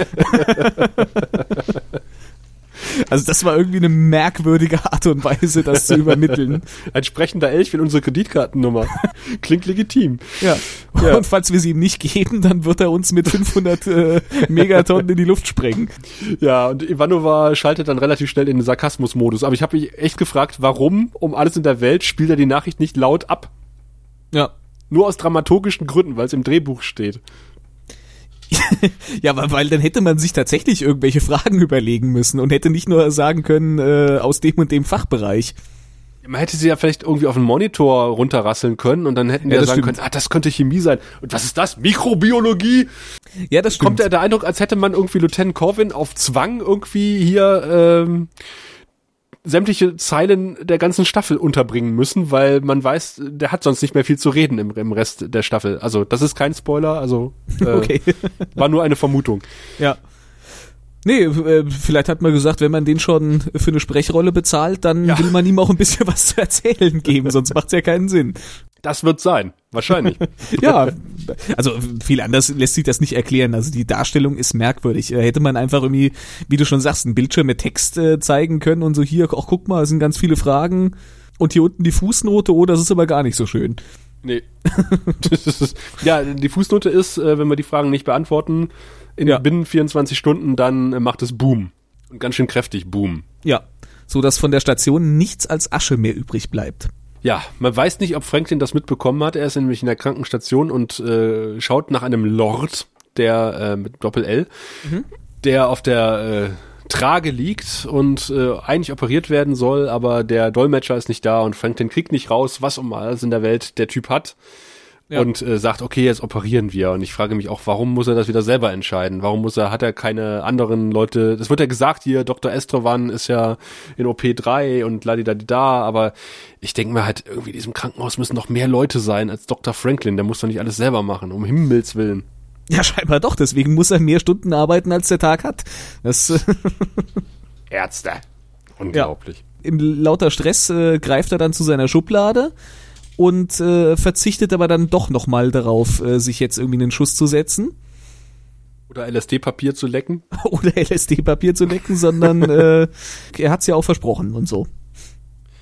Also das war irgendwie eine merkwürdige Art und Weise, das zu übermitteln. [laughs] Ein sprechender Elch in unsere Kreditkartennummer. [laughs] Klingt legitim. Ja. Ja. Und falls wir sie ihm nicht geben, dann wird er uns mit 500 äh, Megatonnen in die Luft sprengen. Ja, und Ivanova schaltet dann relativ schnell in den Sarkasmus-Modus. Aber ich habe mich echt gefragt, warum um alles in der Welt spielt er die Nachricht nicht laut ab? Ja. Nur aus dramaturgischen Gründen, weil es im Drehbuch steht. [laughs] Ja, weil, weil dann hätte man sich tatsächlich irgendwelche Fragen überlegen müssen und hätte nicht nur sagen können, äh, aus dem und dem Fachbereich. Man hätte sie ja vielleicht irgendwie auf den Monitor runterrasseln können und dann hätten Ja, wir das sagen stimmt. können, ah, das könnte Chemie sein. Und was ist das? Mikrobiologie? Ja, das stimmt. Kommt der, der Eindruck, als hätte man irgendwie Lieutenant Corvin auf Zwang irgendwie hier ähm, sämtliche Zeilen der ganzen Staffel unterbringen müssen, weil man weiß, der hat sonst nicht mehr viel zu reden im, im Rest der Staffel. Also das ist kein Spoiler, also äh, [laughs] Okay. war nur eine Vermutung. Ja. Nee, äh, vielleicht hat man gesagt, wenn man den schon für eine Sprechrolle bezahlt, dann Ja. will man ihm auch ein bisschen was zu erzählen geben, sonst macht's ja keinen Sinn. Das wird sein, wahrscheinlich. [laughs] Ja, also viel anders lässt sich das nicht erklären. Also die Darstellung ist merkwürdig. Äh, Hätte man einfach irgendwie, wie du schon sagst, einen Bildschirm mit Text äh, zeigen können und so hier, ach guck mal, es sind ganz viele Fragen und hier unten die Fußnote, oh, das ist aber gar nicht so schön. nee. Ist, ja, die Fußnote ist, äh, wenn wir die Fragen nicht beantworten, in Ja. binnen 24 Stunden, dann äh, macht es Boom. Und ganz schön kräftig Boom. Ja, so dass von der Station nichts als Asche mehr übrig bleibt. Ja, man weiß nicht, ob Franklin das mitbekommen hat. Er ist nämlich in der Krankenstation und äh, schaut nach einem Lord, der äh, mit Doppel L, der auf der äh, Trage liegt und äh, eigentlich operiert werden soll, aber der Dolmetscher ist nicht da und Franklin kriegt nicht raus, was um alles in der Welt der Typ hat. Ja. Und äh, sagt, okay, jetzt operieren wir. Und ich frage mich auch, warum muss er das wieder selber entscheiden? Warum muss er, hat er keine anderen Leute? Das wird ja gesagt hier, Dr. Estrovan ist ja in OP3 und ladidadida, aber ich denke mir halt, irgendwie in diesem Krankenhaus müssen noch mehr Leute sein als Dr. Franklin. Der muss doch nicht alles selber machen, um Himmels Willen. Ja, scheinbar doch, deswegen muss er mehr Stunden arbeiten, als der Tag hat. Das äh, [laughs] Ärzte. Unglaublich. im lauter Stress äh, greift er dann zu seiner Schublade und äh, verzichtet aber dann doch nochmal darauf, äh, sich jetzt irgendwie einen Schuss zu setzen Oder LSD-Papier zu lecken. [laughs] oder LSD-Papier zu lecken, sondern äh, er hat's ja auch versprochen und so.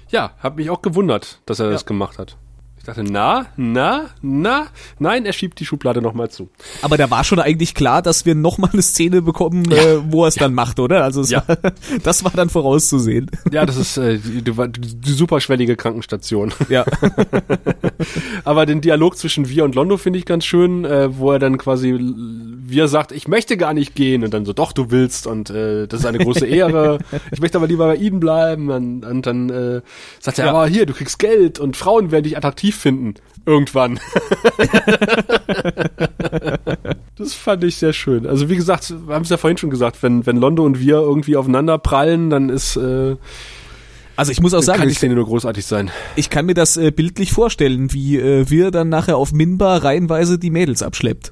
Ja, hab mich auch gewundert, dass er Ja. das gemacht hat. Ich dachte, na, na, na, nein, er schiebt die Schublade nochmal zu. Aber da war schon eigentlich klar, dass wir nochmal eine Szene bekommen, äh, wo er es dann macht, oder? Also Ja. war, [laughs] das war dann vorauszusehen. Ja, das ist äh, die, die, die superschwellige Krankenstation. Ja. [laughs] Aber den Dialog zwischen Wir und Londo finde ich ganz schön, äh, wo er dann quasi Wir sagt, ich möchte gar nicht gehen und dann so, doch, du willst und äh, das ist eine große Ehre. [laughs] Ich möchte aber lieber bei Ihnen bleiben und, und dann äh, sagt er, Ja. aber hier, du kriegst Geld und Frauen werden dich attraktiv finden. Irgendwann. [laughs] das fand ich sehr schön. Also wie gesagt, wir haben es ja vorhin schon gesagt, wenn, wenn Londo und wir irgendwie aufeinander prallen, dann ist äh, Also ich muss auch sagen, kann die ich, Szene nur großartig sein. ich kann mir das äh, bildlich vorstellen, wie äh, wir dann nachher auf Minbar reihenweise die Mädels abschleppt.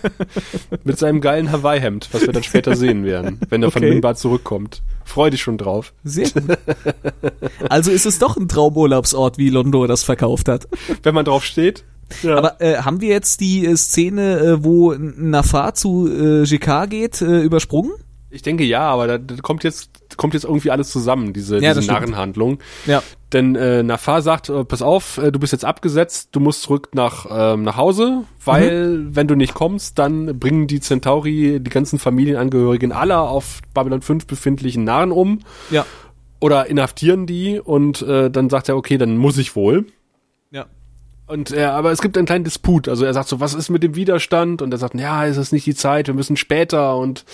[laughs] Mit seinem geilen Hawaii-Hemd, was wir dann später sehen werden, wenn er von Okay. Minbar zurückkommt. Freu dich schon drauf. Sehr gut. Also ist es doch ein Traumurlaubsort, wie Londo das verkauft hat. Wenn man drauf steht. Ja. Aber äh, haben wir jetzt die äh, Szene, äh, wo Nafar zu äh, GK geht, äh, übersprungen? Ich denke ja, aber da, da kommt jetzt kommt jetzt irgendwie alles zusammen, diese, Ja, diese. Narrenhandlung. Ja. Denn äh, Nafar sagt, äh, pass auf, äh, du bist jetzt abgesetzt, du musst zurück nach, ähm, nach Hause, weil Mhm. wenn du nicht kommst, dann bringen die Centauri die ganzen Familienangehörigen aller auf Babylon 5 befindlichen Narren um Ja. oder inhaftieren die und äh, dann sagt er, okay, dann muss ich wohl. Ja. Und äh, aber es gibt einen kleinen Disput. Also er sagt so, was ist mit dem Widerstand? Und er sagt, ja, es ist nicht die Zeit, wir müssen später und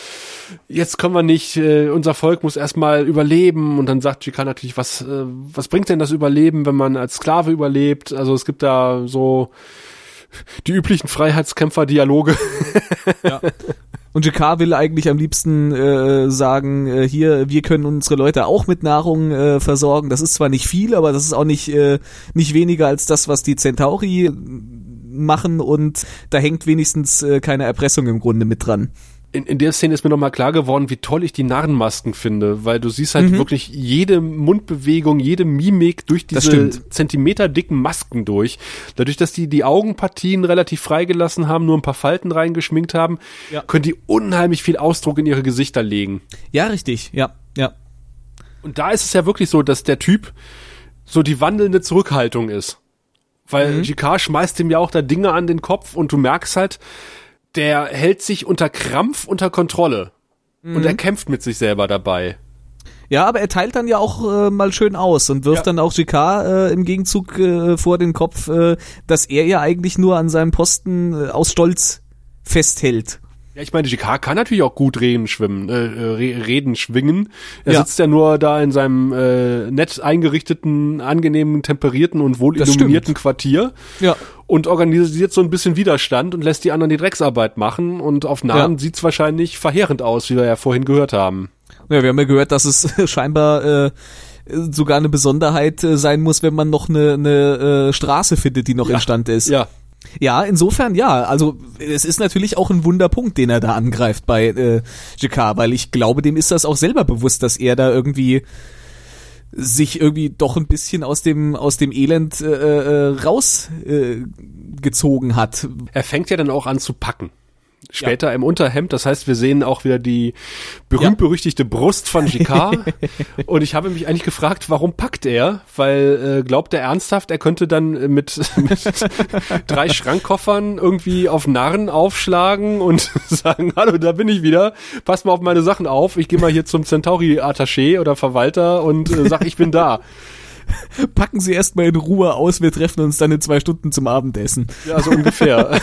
jetzt können wir nicht, äh, unser Volk muss erstmal überleben. Und dann sagt Chika natürlich, was, äh, was bringt denn das Überleben, wenn man als Sklave überlebt? Also es gibt da so die üblichen Freiheitskämpfer-Dialoge. [laughs] Und GK will eigentlich am liebsten äh, sagen, äh, hier, wir können unsere Leute auch mit Nahrung äh, versorgen. Das ist zwar nicht viel, aber das ist auch nicht, äh, nicht weniger als das, was die Centauri machen und da hängt wenigstens äh, keine Erpressung im Grunde mit dran. In, in der Szene ist mir nochmal klar geworden, wie toll ich die Narrenmasken finde, weil du siehst halt wirklich jede Mundbewegung, jede Mimik durch diese zentimeterdicken Masken durch. Dadurch, dass die die Augenpartien relativ freigelassen haben, nur ein paar Falten reingeschminkt haben, Ja. können die unheimlich viel Ausdruck in ihre Gesichter legen. Ja, richtig, ja, ja. Und da ist es ja wirklich so, dass der Typ so die wandelnde Zurückhaltung ist. Weil GK schmeißt ihm ja auch da Dinge an den Kopf und du merkst halt, der hält sich unter Krampf unter Kontrolle. Und er kämpft mit sich selber dabei. Ja, aber er teilt dann ja auch äh, mal schön aus und wirft Ja. dann auch GK äh, im Gegenzug äh, vor den Kopf, äh, dass er ja eigentlich nur an seinem Posten äh, aus Stolz festhält. Ja, ich meine, GK kann natürlich auch gut Reden schwimmen, äh, Re Reden schwingen. Er Ja. sitzt ja nur da in seinem äh, nett eingerichteten, angenehmen, temperierten und wohl illuminierten Quartier Ja. und organisiert so ein bisschen Widerstand und lässt die anderen die Drecksarbeit machen. Und auf Nahen Ja. sieht's wahrscheinlich verheerend aus, wie wir ja vorhin gehört haben. Ja, wir haben ja gehört, dass es [laughs] scheinbar äh, sogar eine Besonderheit äh, sein muss, wenn man noch eine, eine äh, Straße findet, die noch Ja. instand ist. Ja, Ja, insofern ja. Also es ist natürlich auch ein Wunderpunkt, den er da angreift bei äh, JK, weil ich glaube, dem ist das auch selber bewusst, dass er da irgendwie sich irgendwie doch ein bisschen aus dem aus dem Elend äh, äh, rausgezogen äh, hat. er fängt ja dann auch an zu packen. Später im Unterhemd, das heißt, wir sehen auch wieder die berühmt-berüchtigte Brust von [laughs] GK. und ich habe mich eigentlich gefragt, warum packt er? Weil äh, glaubt er ernsthaft, er könnte dann mit, [laughs] mit drei Schrankkoffern irgendwie auf Narren aufschlagen und [laughs] sagen, hallo, da bin ich wieder, pass mal auf meine Sachen auf, ich gehe mal hier zum Centauri-Attaché oder Verwalter und äh, sag, ich bin da. [laughs] Packen Sie erstmal in Ruhe aus, wir treffen uns dann in zwei Stunden zum Abendessen. Ja, so ungefähr.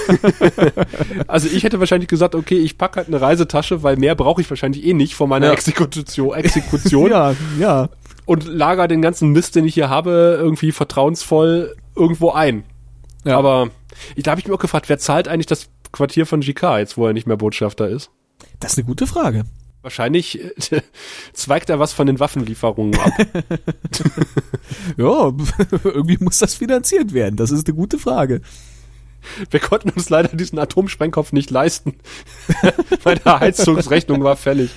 [laughs] also ich hätte wahrscheinlich gesagt, okay, ich packe halt eine Reisetasche, weil mehr brauche ich wahrscheinlich eh nicht vor meiner Ja. Exekution, Exekution [laughs] Ja, ja. und lager den ganzen Mist, den ich hier habe, irgendwie vertrauensvoll irgendwo ein. Ja. Aber ich, da habe ich mir auch gefragt, wer zahlt eigentlich das Quartier von GK jetzt, wo er nicht mehr Botschafter ist? Das ist eine gute Frage. Wahrscheinlich äh, [laughs] zweigt er was von den Waffenlieferungen ab. [laughs] [laughs] Ja, irgendwie muss das finanziert werden. Das ist eine gute Frage. Wir konnten uns leider diesen Atomsprengkopf nicht leisten. Meine Heizungsrechnung war fällig.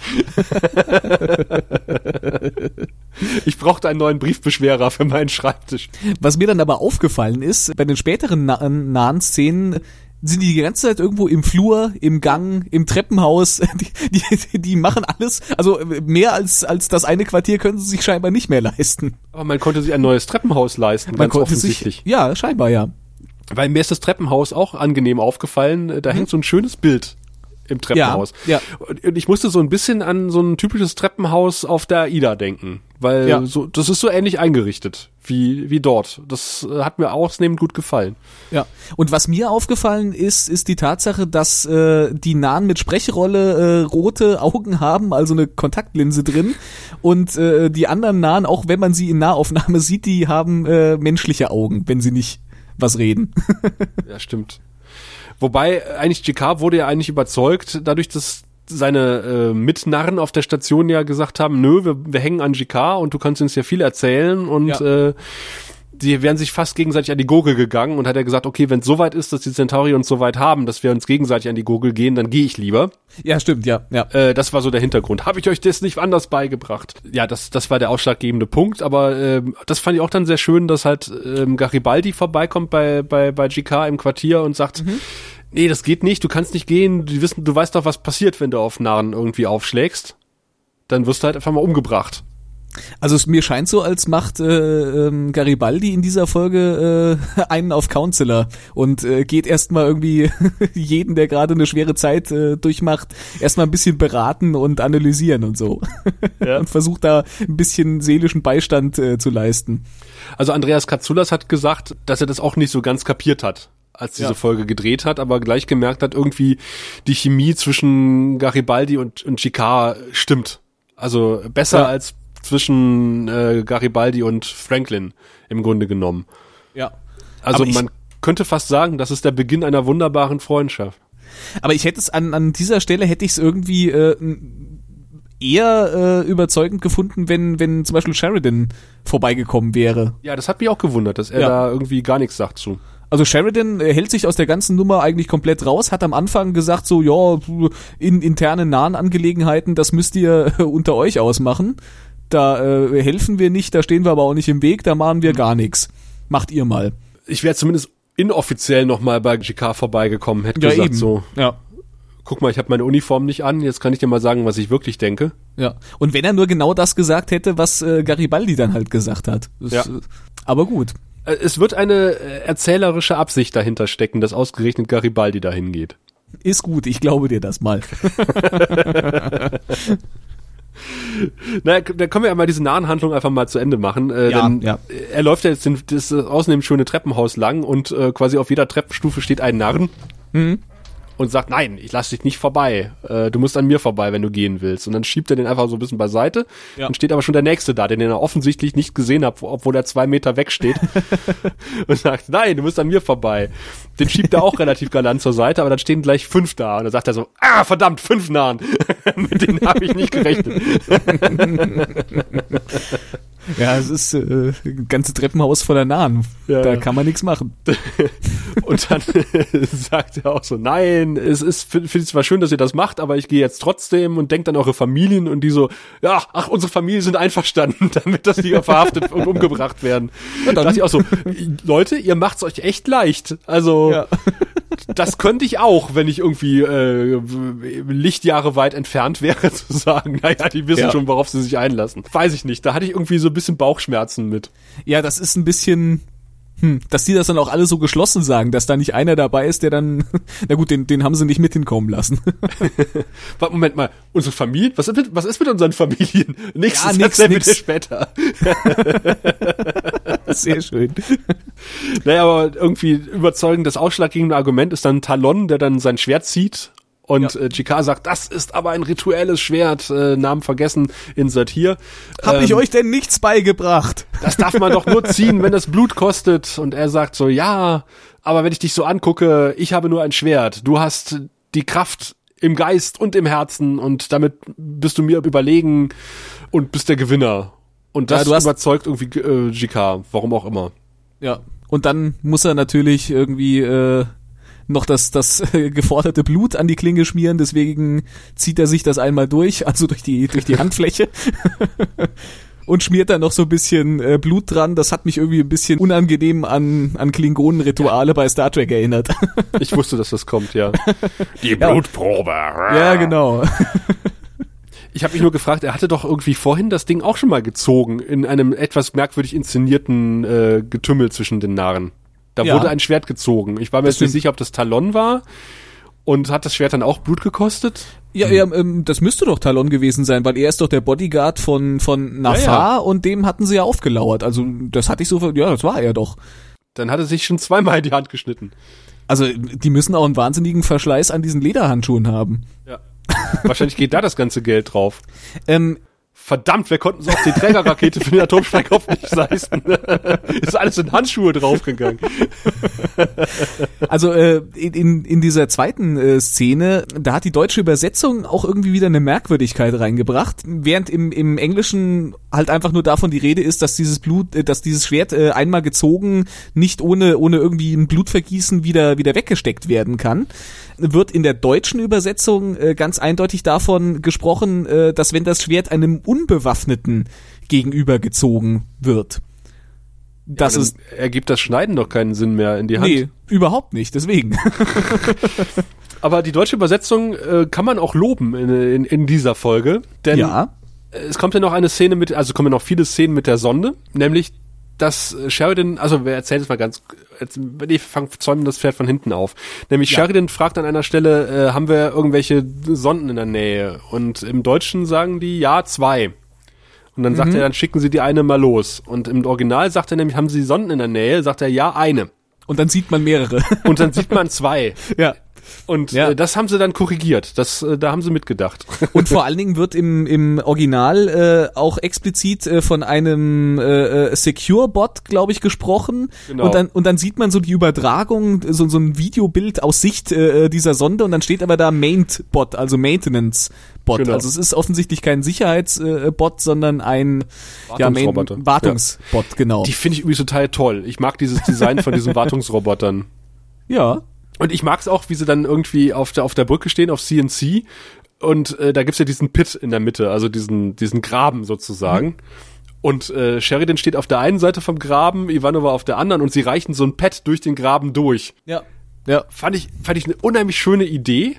ich brauchte einen neuen Briefbeschwerer für meinen Schreibtisch. Was mir dann aber aufgefallen ist, bei den späteren na nahen Szenen sind die die ganze Zeit irgendwo im Flur, im Gang, im Treppenhaus. [laughs] Die, die, die machen alles. Also mehr als, als das eine Quartier können sie sich scheinbar nicht mehr leisten. Aber man konnte sich ein neues Treppenhaus leisten, ganz offensichtlich. sich. Ja, scheinbar ja. Weil mir ist das Treppenhaus auch angenehm aufgefallen. Da hängt so ein schönes Bild im Treppenhaus. Mhm. Ja, Und ich musste so ein bisschen an so ein typisches Treppenhaus auf der AIDA denken. Weil Ja. so, das ist so ähnlich eingerichtet wie, wie dort. Das äh, hat mir ausnehmend gut gefallen. Ja. Und was mir aufgefallen ist, ist die Tatsache, dass äh, die Nahen mit Sprechrolle äh, rote Augen haben, also eine Kontaktlinse drin. Und äh, die anderen Nahen, auch wenn man sie in Nahaufnahme sieht, die haben äh, menschliche Augen, wenn sie nicht was reden. [laughs] Ja, stimmt. Wobei, eigentlich GK wurde ja eigentlich überzeugt, dadurch, dass seine äh, Mitnarren auf der Station ja gesagt haben, nö, wir, wir hängen an GK und du kannst uns ja viel erzählen und Ja. äh, die wären sich fast gegenseitig an die Gurgel gegangen und hat er gesagt, okay, wenn es so weit ist, dass die Centauri uns so weit haben, dass wir uns gegenseitig an die Gurgel gehen, dann gehe ich lieber. Ja, stimmt, ja, ja. Äh, das war so der Hintergrund. Habe ich euch das nicht anders beigebracht? Ja, das, das war der ausschlaggebende Punkt, aber ähm, das fand ich auch dann sehr schön, dass halt ähm, Garibaldi vorbeikommt bei, bei, bei GK im Quartier und sagt, nee, das geht nicht, du kannst nicht gehen, die wissen, du weißt doch, was passiert, wenn du auf Narren irgendwie aufschlägst. Dann wirst du halt einfach mal umgebracht. Also es, mir scheint so, als macht äh, ähm, Garibaldi in dieser Folge äh, [laughs] einen auf Counselor und äh, geht erstmal irgendwie [laughs] jeden, der gerade eine schwere Zeit äh, durchmacht, erstmal ein bisschen beraten und analysieren und so. [laughs] Ja. und versucht da ein bisschen seelischen Beistand äh, zu leisten. Also Andreas Katsoulas hat gesagt, dass er das auch nicht so ganz kapiert hat, als diese Ja. Folge gedreht hat, aber gleich gemerkt hat, irgendwie die Chemie zwischen Garibaldi und, und Chicard stimmt. Also besser Ja. als zwischen äh, Garibaldi und Franklin im Grunde genommen. Ja. Also ich- man könnte fast sagen, das ist der Beginn einer wunderbaren Freundschaft. Aber ich hätte es an, an dieser Stelle hätte ich es irgendwie äh, eher äh, überzeugend gefunden, wenn, wenn zum Beispiel Sheridan vorbeigekommen wäre. Ja, das hat mich auch gewundert, dass er Ja. da irgendwie gar nichts sagt zu. Also Sheridan hält sich aus der ganzen Nummer eigentlich komplett raus, hat am Anfang gesagt so, ja, in internen nahen Angelegenheiten, das müsst ihr [laughs] unter euch ausmachen. Da äh, helfen wir nicht, da stehen wir aber auch nicht im Weg, da machen wir gar nichts. Macht ihr mal. Ich wäre zumindest inoffiziell nochmal bei GK vorbeigekommen, hätte gesagt so, Ja. guck mal, ich habe meine Uniform nicht an, jetzt kann ich dir mal sagen, was ich wirklich denke. Ja. Und wenn er nur genau das gesagt hätte, was äh, Garibaldi dann halt gesagt hat. Das, Ja. äh, Aber gut. Äh, Es wird eine äh, erzählerische Absicht dahinter stecken, dass ausgerechnet Garibaldi dahin geht. Ist gut, ich glaube dir das mal. [laughs] [laughs] Na, da können wir ja mal diese nahen Handlung einfach mal zu Ende machen. Äh, Ja, denn ja. Er läuft ja jetzt den, das äh, außerdem schöne Treppenhaus lang und äh, quasi auf jeder Treppenstufe steht ein Narren Mhm. Und sagt, nein, ich lass dich nicht vorbei. Äh, du musst an mir vorbei, wenn du gehen willst. Und dann schiebt er den einfach so ein bisschen beiseite. Ja. Dann steht aber schon der Nächste da, den er offensichtlich nicht gesehen hat, obwohl er zwei Meter weg steht. [laughs] und sagt, nein, du musst an mir vorbei. Den schiebt er auch relativ galant zur Seite, aber dann stehen gleich fünf da. Und dann sagt er so, ah, verdammt, fünf Nahen. [laughs] Mit denen habe ich nicht gerechnet. [laughs] Ja, es ist äh, ein ganzes Treppenhaus voller Nahen. Ja, da ja. kann man nichts machen. Und dann sagt er auch so, nein, es ist, finde find ich zwar schön, dass ihr das macht, aber ich gehe jetzt trotzdem und denkt an eure Familien und die so, ja, ach, unsere Familien sind einverstanden, [laughs] damit, dass die verhaftet und umgebracht werden. Ja, dann- da dachte ich auch so, Leute, ihr macht's euch echt leicht. Also, Ja. [laughs] das könnte ich auch, wenn ich irgendwie äh, Lichtjahre weit entfernt wäre, [laughs] zu sagen, naja, die wissen Ja. schon, worauf sie sich einlassen. Weiß ich nicht, da hatte ich irgendwie so ein bisschen Bauchschmerzen mit. Ja, das ist ein bisschen, hm, dass die das dann auch alle so geschlossen sagen, dass da nicht einer dabei ist, der dann, [laughs] na gut, den, den haben sie nicht mit hinkommen lassen. [laughs] Warte, Moment mal, unsere Familien? Was ist mit, was ist mit unseren Familien? Nächstes Ja, nix, nix. dir später. [laughs] Sehr schön. Naja, aber irgendwie überzeugend, das ausschlaggebende Argument ist dann Talon, der dann sein Schwert zieht und Ja. äh, GK sagt, das ist aber ein rituelles Schwert, äh, Namen vergessen, insert hier. Hab ich Ähm, euch denn nichts beigebracht? Das darf man doch nur ziehen, wenn es Blut kostet. Und er sagt so, ja, aber wenn ich dich so angucke, ich habe nur ein Schwert. Du hast die Kraft im Geist und im Herzen und damit bist du mir überlegen und bist der Gewinner. Und Ja, das du hast- überzeugt irgendwie äh, GK, warum auch immer. Ja. Und dann muss er natürlich irgendwie äh, noch das, das äh, geforderte Blut an die Klinge schmieren, deswegen zieht er sich das einmal durch, [laughs] also durch die, durch die Handfläche. [laughs] Und schmiert dann noch so ein bisschen äh, Blut dran. Das hat mich irgendwie ein bisschen unangenehm an, an Klingonenrituale bei Star Trek erinnert. [laughs] Ich wusste, dass das kommt, ja. Die Blutprobe. ja, genau. Ich habe mich nur gefragt, er hatte doch irgendwie vorhin das Ding auch schon mal gezogen in einem etwas merkwürdig inszenierten äh, Getümmel zwischen den Narren. Da Ja. wurde ein Schwert gezogen. Ich war mir Das jetzt nicht sicher, ob das Talon war. Und hat das Schwert dann auch Blut gekostet? Ja, ja ähm, das müsste doch Talon gewesen sein, weil er ist doch der Bodyguard von, von Nafar Ja, ja. und dem hatten sie ja aufgelauert. Also das hatte ich so, ja, das war er doch. Dann hat er sich schon zweimal in die Hand geschnitten. Also die müssen auch einen wahnsinnigen Verschleiß an diesen Lederhandschuhen haben. Ja. Wahrscheinlich geht da das ganze Geld drauf. Ähm, Verdammt, wir konnten uns auch die Trägerrakete für den Atomsprengkopf nicht leisten. [laughs] Ist alles in Handschuhe draufgegangen. Also äh, in, in dieser zweiten äh, Szene, da hat die deutsche Übersetzung auch irgendwie wieder eine Merkwürdigkeit reingebracht, während im, im Englischen halt einfach nur davon die Rede ist, dass dieses Blut, äh, dass dieses Schwert äh, einmal gezogen nicht ohne ohne irgendwie ein Blutvergießen wieder wieder weggesteckt werden kann, wird in der deutschen Übersetzung äh, ganz eindeutig davon gesprochen, äh, dass wenn das Schwert einem Unbewaffneten gegenübergezogen wird, das Ja, ist ergibt das Schneiden doch keinen Sinn mehr in die Hand. nee überhaupt nicht. Deswegen [laughs] [laughs] Aber die deutsche Übersetzung äh, kann man auch loben in, in, in dieser Folge, denn ja es kommt ja noch eine Szene mit, also kommen ja noch viele Szenen mit der Sonde, nämlich dass Sheridan, also wer erzählt es mal ganz, jetzt, ich fang, zäumen das Pferd von hinten auf. Nämlich Ja. Sheridan fragt an einer Stelle, äh, haben wir irgendwelche Sonden in der Nähe? Und im Deutschen sagen die, ja, zwei. Und dann sagt er, dann schicken sie die eine mal los. Und im Original sagt er nämlich, haben sie Sonden in der Nähe? Sagt er, ja, eine. und dann sieht man mehrere. Und dann sieht man [laughs] zwei. ja. Und Ja. äh, das haben sie dann korrigiert. Das, äh, da haben sie mitgedacht. [laughs] Und vor allen Dingen wird im, im Original äh, auch explizit äh, von einem äh, äh, Secure-Bot, glaube ich, gesprochen. Genau. Und, dann, und dann sieht man so die Übertragung, so, so ein Videobild aus Sicht äh, dieser Sonde und dann steht aber da Maint-Bot, also Maintenance-Bot. Genau. Also es ist offensichtlich kein Sicherheits-Bot, sondern ein ja, Wartungsroboter. Wartungsbot, genau. Die finde ich übrigens total toll. Ich mag dieses Design von diesen [laughs] Wartungsrobotern. ja. Und ich mag es auch, wie sie dann irgendwie auf der, auf der Brücke stehen, auf CNC. Und äh, da gibt's ja diesen Pit in der Mitte, also diesen, diesen Graben sozusagen. Und äh, Sheridan steht auf der einen Seite vom Graben, Ivanova auf der anderen und sie reichen so ein Pad durch den Graben durch. Ja. Ja. Fand ich, fand ich eine unheimlich schöne Idee.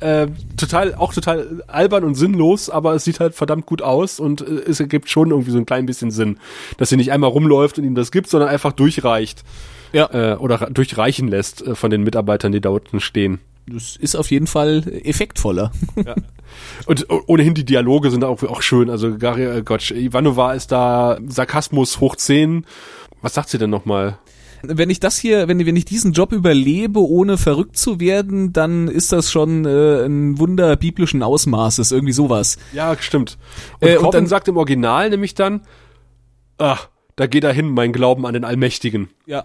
Äh, total, auch total albern und sinnlos, aber es sieht halt verdammt gut aus und äh, es ergibt schon irgendwie so ein klein bisschen Sinn, dass sie nicht einmal rumläuft und ihm das gibt, sondern einfach durchreicht Ja. äh, oder durchreichen lässt äh, von den Mitarbeitern, die da unten stehen. Das ist auf jeden Fall effektvoller. Und o- ohnehin die Dialoge sind auch, auch schön. Also Gary, äh, Gott, Ivanova ist da Sarkasmus hoch 10. Was sagt sie denn nochmal? wenn ich das hier, wenn, wenn ich diesen Job überlebe, ohne verrückt zu werden, dann ist das schon äh, ein Wunder biblischen Ausmaßes, irgendwie sowas. Ja, stimmt. Und Äh, und Corbin dann- sagt im Original nämlich dann, ach, da geht er hin, mein Glauben an den Allmächtigen. Ja.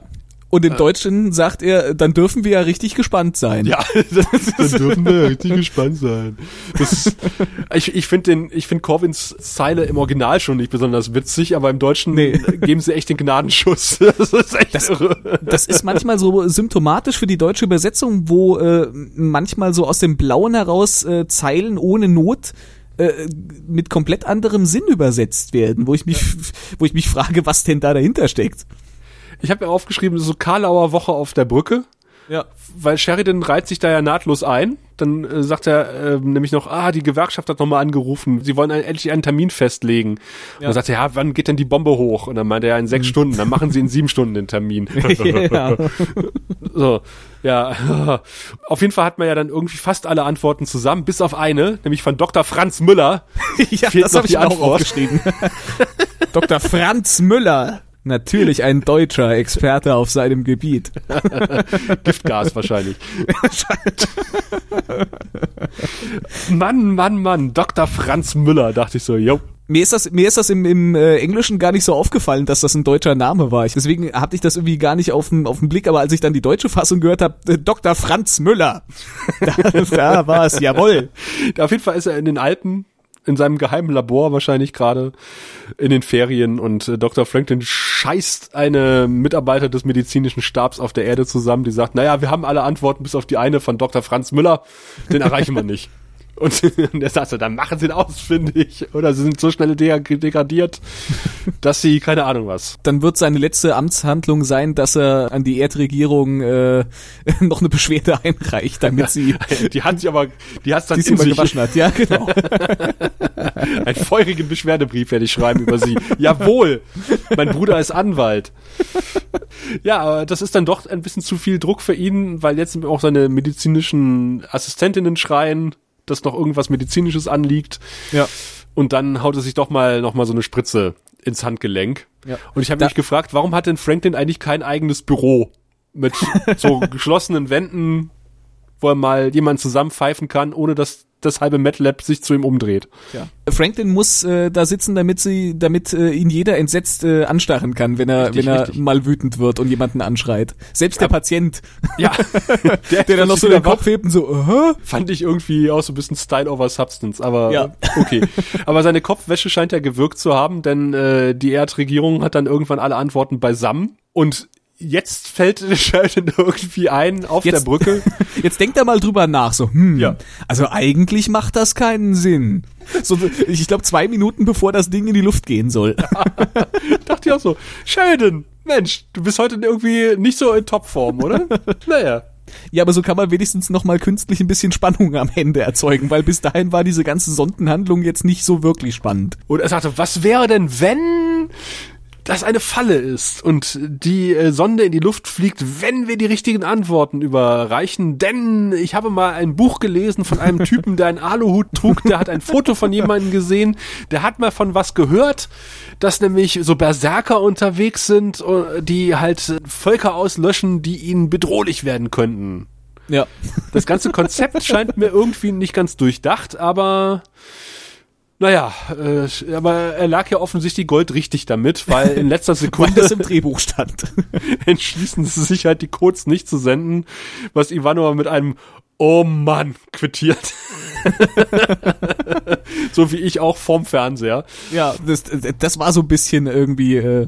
Und im Deutschen sagt er, dann dürfen wir ja richtig gespannt sein. Ja, [laughs] dann dürfen wir richtig gespannt sein. Das ist, [laughs] ich ich finde den, ich finde Corvins Zeile im Original schon nicht besonders witzig, aber im Deutschen Nee. [laughs] geben sie echt den Gnadenschuss. Das ist echt irre. Das ist manchmal so symptomatisch für die deutsche Übersetzung, wo äh, manchmal so aus dem Blauen heraus äh, Zeilen ohne Not äh, mit komplett anderem Sinn übersetzt werden, wo ich mich, wo ich mich frage, was denn da dahinter steckt. Ich habe ja aufgeschrieben, so Karlauer Woche auf der Brücke. Ja. weil Sheridan reiht sich da ja nahtlos ein. Dann äh, sagt er äh, nämlich noch, ah, die Gewerkschaft hat nochmal angerufen. Sie wollen ein, endlich einen Termin festlegen. Und dann sagt er, ja, wann geht denn die Bombe hoch? Und dann meint er, ja, in sechs Stunden. Dann machen sie in sieben Stunden den Termin. [laughs] ja. so, ja. [laughs] Auf jeden Fall hat man ja dann irgendwie fast alle Antworten zusammen, bis auf eine, nämlich von Dr. Franz Müller. [laughs] ja Fehlt das habe ich mir auch Antwort. aufgeschrieben. Dr. Franz Müller. Natürlich ein deutscher Experte auf seinem Gebiet. [laughs] Giftgas wahrscheinlich. Mann, Mann, Mann, Dr. Franz Müller, dachte ich so, jo. Mir ist das, mir ist das im, im äh, Englischen gar nicht so aufgefallen, dass das ein deutscher Name war. Ich, deswegen hatte ich das irgendwie gar nicht auf dem auf dem Blick, aber als ich dann die deutsche Fassung gehört habe, äh, Dr. Franz Müller, [laughs] da, da war es, jawohl. [laughs] Auf jeden Fall ist er in den Alpen in seinem geheimen Labor wahrscheinlich gerade in den Ferien und äh, Dr. Franklin scheißt eine Mitarbeiter des medizinischen Stabs auf der Erde zusammen, die sagt, naja, wir haben alle Antworten bis auf die eine von Dr. Franz Müller, den erreichen wir nicht. [laughs] [laughs] Und er sagt so, dann machen sie ihn ausfindig oder sie sind so schnell de degradiert, [laughs] dass sie, keine Ahnung was. Dann wird seine letzte Amtshandlung sein, dass er an die Erdregierung äh, [laughs] noch eine Beschwerde einreicht, damit sie Die hat sich aber, die hat dann die sie in sich, gewaschen hat. Ja, genau. einen feurigen Beschwerdebrief werde ich schreiben über sie. Jawohl, mein Bruder ist Anwalt. Ja, aber das ist dann doch ein bisschen zu viel Druck für ihn, weil jetzt auch seine medizinischen Assistentinnen schreien, dass noch irgendwas Medizinisches anliegt. Ja. Und dann haut er sich doch mal noch mal so eine Spritze ins Handgelenk. Ja. Und ich habe mich gefragt, warum hat denn Franklin eigentlich kein eigenes Büro mit [laughs] so geschlossenen Wänden? Wo er mal jemanden zusammenpfeifen kann, ohne dass das halbe MATLAB sich zu ihm umdreht. Ja. Franklin muss äh, da sitzen, damit sie, damit äh, ihn jeder entsetzt äh, anstarren kann, wenn er, Richtig, wenn er richtig. mal wütend wird und jemanden anschreit. Selbst der Patient, Ja, [laughs] der dann noch so den Kopf hebt und so, Hä? Fand ich irgendwie auch so ein bisschen Style over Substance, aber Ja. okay. Aber seine Kopfwäsche scheint ja gewirkt zu haben, denn äh, die Erdregierung hat dann irgendwann alle Antworten beisammen und jetzt fällt Sheldon irgendwie ein auf Jetzt- der Brücke. [laughs] Jetzt denkt er mal drüber nach, so, hm, Ja. also eigentlich macht das keinen Sinn. So, ich glaube, zwei Minuten bevor das Ding in die Luft gehen soll. [laughs] Dachte ich auch so, Sheldon, Mensch, du bist heute irgendwie nicht so in Topform, oder? [laughs] naja. Ja, aber so kann man wenigstens noch mal künstlich ein bisschen Spannung am Ende erzeugen, weil bis dahin war diese ganze Sondenhandlung jetzt nicht so wirklich spannend. Und er sagte, was wäre denn, wenn das eine Falle ist und die äh, Sonde in die Luft fliegt, wenn wir die richtigen Antworten überreichen? Denn ich habe mal ein Buch gelesen von einem Typen, der einen Aluhut trug, der hat ein Foto von jemandem gesehen, der hat mal von was gehört, dass nämlich so Berserker unterwegs sind, äh, die halt äh, Völker auslöschen, die ihnen bedrohlich werden könnten. Ja. Das ganze Konzept scheint mir irgendwie nicht ganz durchdacht, aber naja, äh, aber er lag ja offensichtlich goldrichtig damit, weil in letzter [laughs] Weil Sekunde das im Drehbuch stand. [laughs] entschließen sie sich halt die Codes nicht zu senden, was Ivanova mit einem Oh Mann quittiert. [laughs] so wie ich auch vorm Fernseher. Ja, das, das war so ein bisschen irgendwie, äh,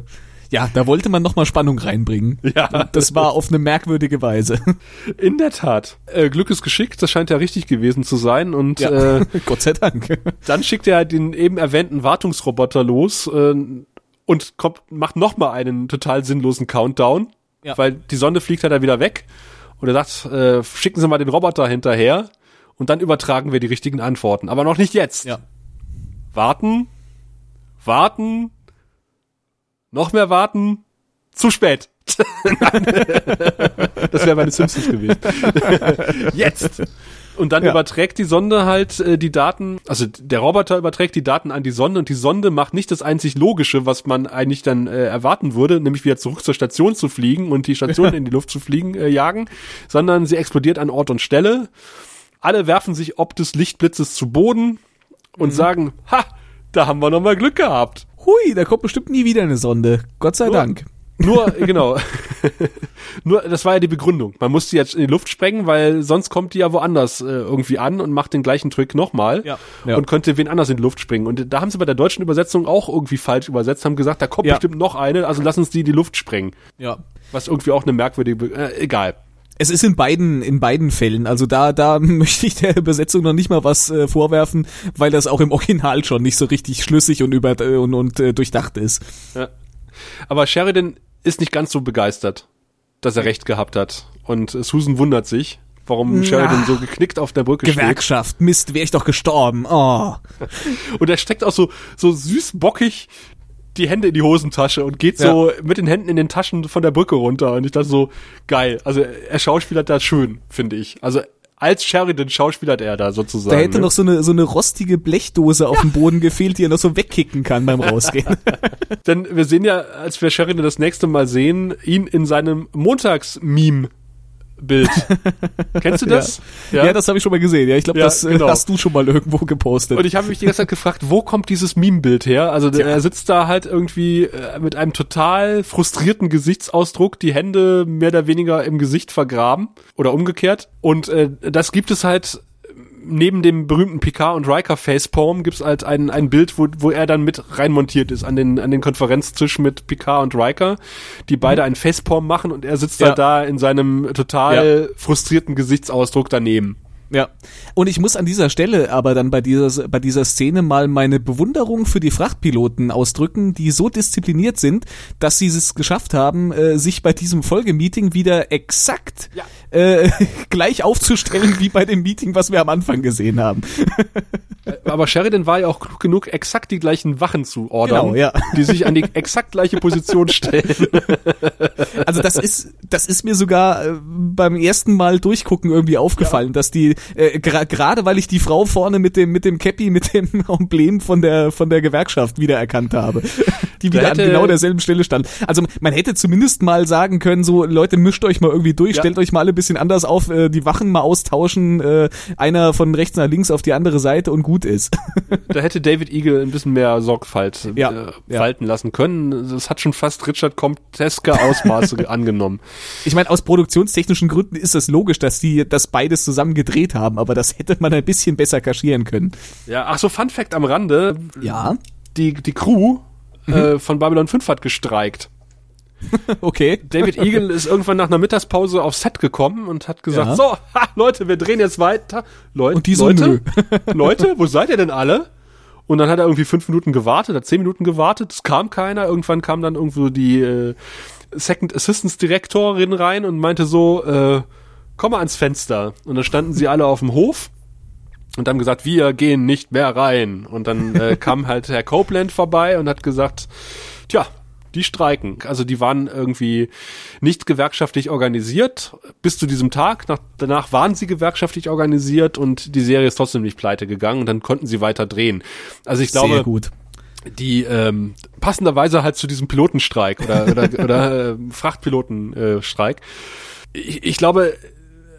ja, da wollte man noch mal Spannung reinbringen. [laughs] Ja. Und das war auf eine merkwürdige Weise. [laughs] In der Tat. Äh, Glück ist geschickt, das scheint ja richtig gewesen zu sein. Und äh, [laughs] Gott sei Dank. Dann schickt er den eben erwähnten Wartungsroboter los äh, und kommt, macht nochmal einen total sinnlosen Countdown, Ja. weil die Sonde fliegt halt da wieder weg. Und er sagt, äh, schicken Sie mal den Roboter hinterher und dann übertragen wir die richtigen Antworten. Aber noch nicht jetzt. Ja. Warten, warten, noch mehr warten, zu spät. [laughs] das wäre meine Simpsons gewesen. [laughs] Jetzt. Und dann Ja. überträgt die Sonde halt äh, die Daten, also der Roboter überträgt die Daten an die Sonde und die Sonde macht nicht das einzig Logische, was man eigentlich dann äh, erwarten würde, nämlich wieder zurück zur Station zu fliegen und die Station [laughs] in die Luft zu fliegen, äh, jagen, sondern sie explodiert an Ort und Stelle. Alle werfen sich ob des Lichtblitzes zu Boden und sagen, ha, da haben wir noch mal Glück gehabt. Hui, da kommt bestimmt nie wieder eine Sonde. Gott sei Nur- Dank. Nur, [laughs] genau. [laughs] Nur, das war ja die Begründung. Man muss die jetzt in die Luft sprengen, weil sonst kommt die ja woanders äh, irgendwie an und macht den gleichen Trick nochmal Ja. Ja. und könnte wen anders in die Luft springen. Und da haben sie bei der deutschen Übersetzung auch irgendwie falsch übersetzt, haben gesagt, da kommt Ja. bestimmt noch eine, also lass uns die in die Luft sprengen. Ja. Was irgendwie auch eine merkwürdige, Be äh, egal. Es ist in beiden, in beiden Fällen. Also da, da [laughs] möchte ich der Übersetzung noch nicht mal was äh, vorwerfen, weil das auch im Original schon nicht so richtig schlüssig und über äh, und, und äh, durchdacht ist. Ja. Aber Sheridan ist nicht ganz so begeistert, dass er recht gehabt hat. Und Susan wundert sich, warum Sheridan so geknickt auf der Brücke steht. Gewerkschaft, Mist, wäre ich doch gestorben. Oh. [laughs] Und er steckt auch so, so süß bockig die Hände in die Hosentasche und geht so mit den Händen in den Taschen von der Brücke runter. Und ich dachte so, geil. Also er schauspielert da schön, finde ich. Also als Sheridan schauspielert er da sozusagen. Da hätte ne? noch so eine, so eine rostige Blechdose auf dem Boden gefehlt, die er noch so wegkicken kann beim Rausgehen. [laughs] Denn wir sehen ja, als wir Sheridan das nächste Mal sehen, ihn in seinem Montags-Meme-Bild. [laughs] Kennst du das? ja. das habe ich schon mal gesehen. Ja, ich glaube, Ja, das äh, genau. hast du schon mal irgendwo gepostet. Und ich habe mich die ganze Zeit gefragt, wo kommt dieses Meme-Bild her? Also der, er sitzt da halt irgendwie äh, mit einem total frustrierten Gesichtsausdruck, die Hände mehr oder weniger im Gesicht vergraben oder umgekehrt. Und äh, das gibt es halt neben dem berühmten Picard und Riker Facepalm gibt's halt ein, ein Bild, wo, wo er dann mit reinmontiert ist an den, an den Konferenztisch mit Picard und Riker, die beide einen Facepalm machen und er sitzt Ja. halt da in seinem total frustrierten Gesichtsausdruck daneben. Ja. Und ich muss an dieser Stelle aber dann bei dieser, bei dieser Szene mal meine Bewunderung für die Frachtpiloten ausdrücken, die so diszipliniert sind, dass sie es geschafft haben, äh, sich bei diesem Folgemeeting wieder exakt Ja. äh, [laughs] gleich aufzustellen wie bei dem Meeting, was wir am Anfang gesehen haben. [laughs] Aber Sheridan war ja auch klug genug, exakt die gleichen Wachen zu ordern, Genau, ja. die sich an die exakt gleiche Position stellen. [laughs] Also das ist, das ist mir sogar äh, beim ersten Mal durchgucken irgendwie aufgefallen, dass die äh, gra- gerade weil ich die Frau vorne mit dem mit dem Cappy mit dem [laughs] Emblem von der von der Gewerkschaft wiedererkannt habe. Die wieder an genau derselben Stelle standen. Also man hätte zumindest mal sagen können, so Leute, mischt euch mal irgendwie durch, ja. stellt euch mal alle ein bisschen anders auf, äh, die Wachen mal austauschen, äh, einer von rechts nach links auf die andere Seite und gut ist. da hätte David Eagle ein bisschen mehr Sorgfalt ja. äh, walten lassen können. Das hat schon fast Richard Comteske Ausmaße [laughs] angenommen. Ich meine, aus produktionstechnischen Gründen ist es logisch, dass die das beides zusammen gedreht haben, aber das hätte man ein bisschen besser kaschieren können. Ja, ach so, Fun Fact am Rande. Ja. Die, die Crew mhm. äh, von Babylon 5 hat gestreikt. [laughs] okay. David Eagle ist irgendwann nach einer Mittagspause aufs Set gekommen und hat gesagt, ja. so, ha, Leute, wir drehen jetzt weiter. Leute, und die so, Leute, [laughs] Leute, wo seid ihr denn alle? Und dann hat er irgendwie fünf Minuten gewartet, hat zehn Minuten gewartet, es kam keiner. Irgendwann kam dann irgendwo die äh, Second Assistance Direktorin rein und meinte so, äh, komm mal ans Fenster. Und dann standen sie alle auf dem Hof und haben gesagt, wir gehen nicht mehr rein. Und dann äh, [laughs] kam halt Herr Copeland vorbei und hat gesagt, tja, die streiken. Also die waren irgendwie nicht gewerkschaftlich organisiert bis zu diesem Tag. Nach, danach waren sie gewerkschaftlich organisiert und die Serie ist trotzdem nicht pleite gegangen und dann konnten sie weiter drehen. Also ich glaube, Sehr gut. die ähm, passenderweise halt zu diesem Pilotenstreik oder, oder, [laughs] oder äh, Frachtpilotenstreik. Ich, ich glaube,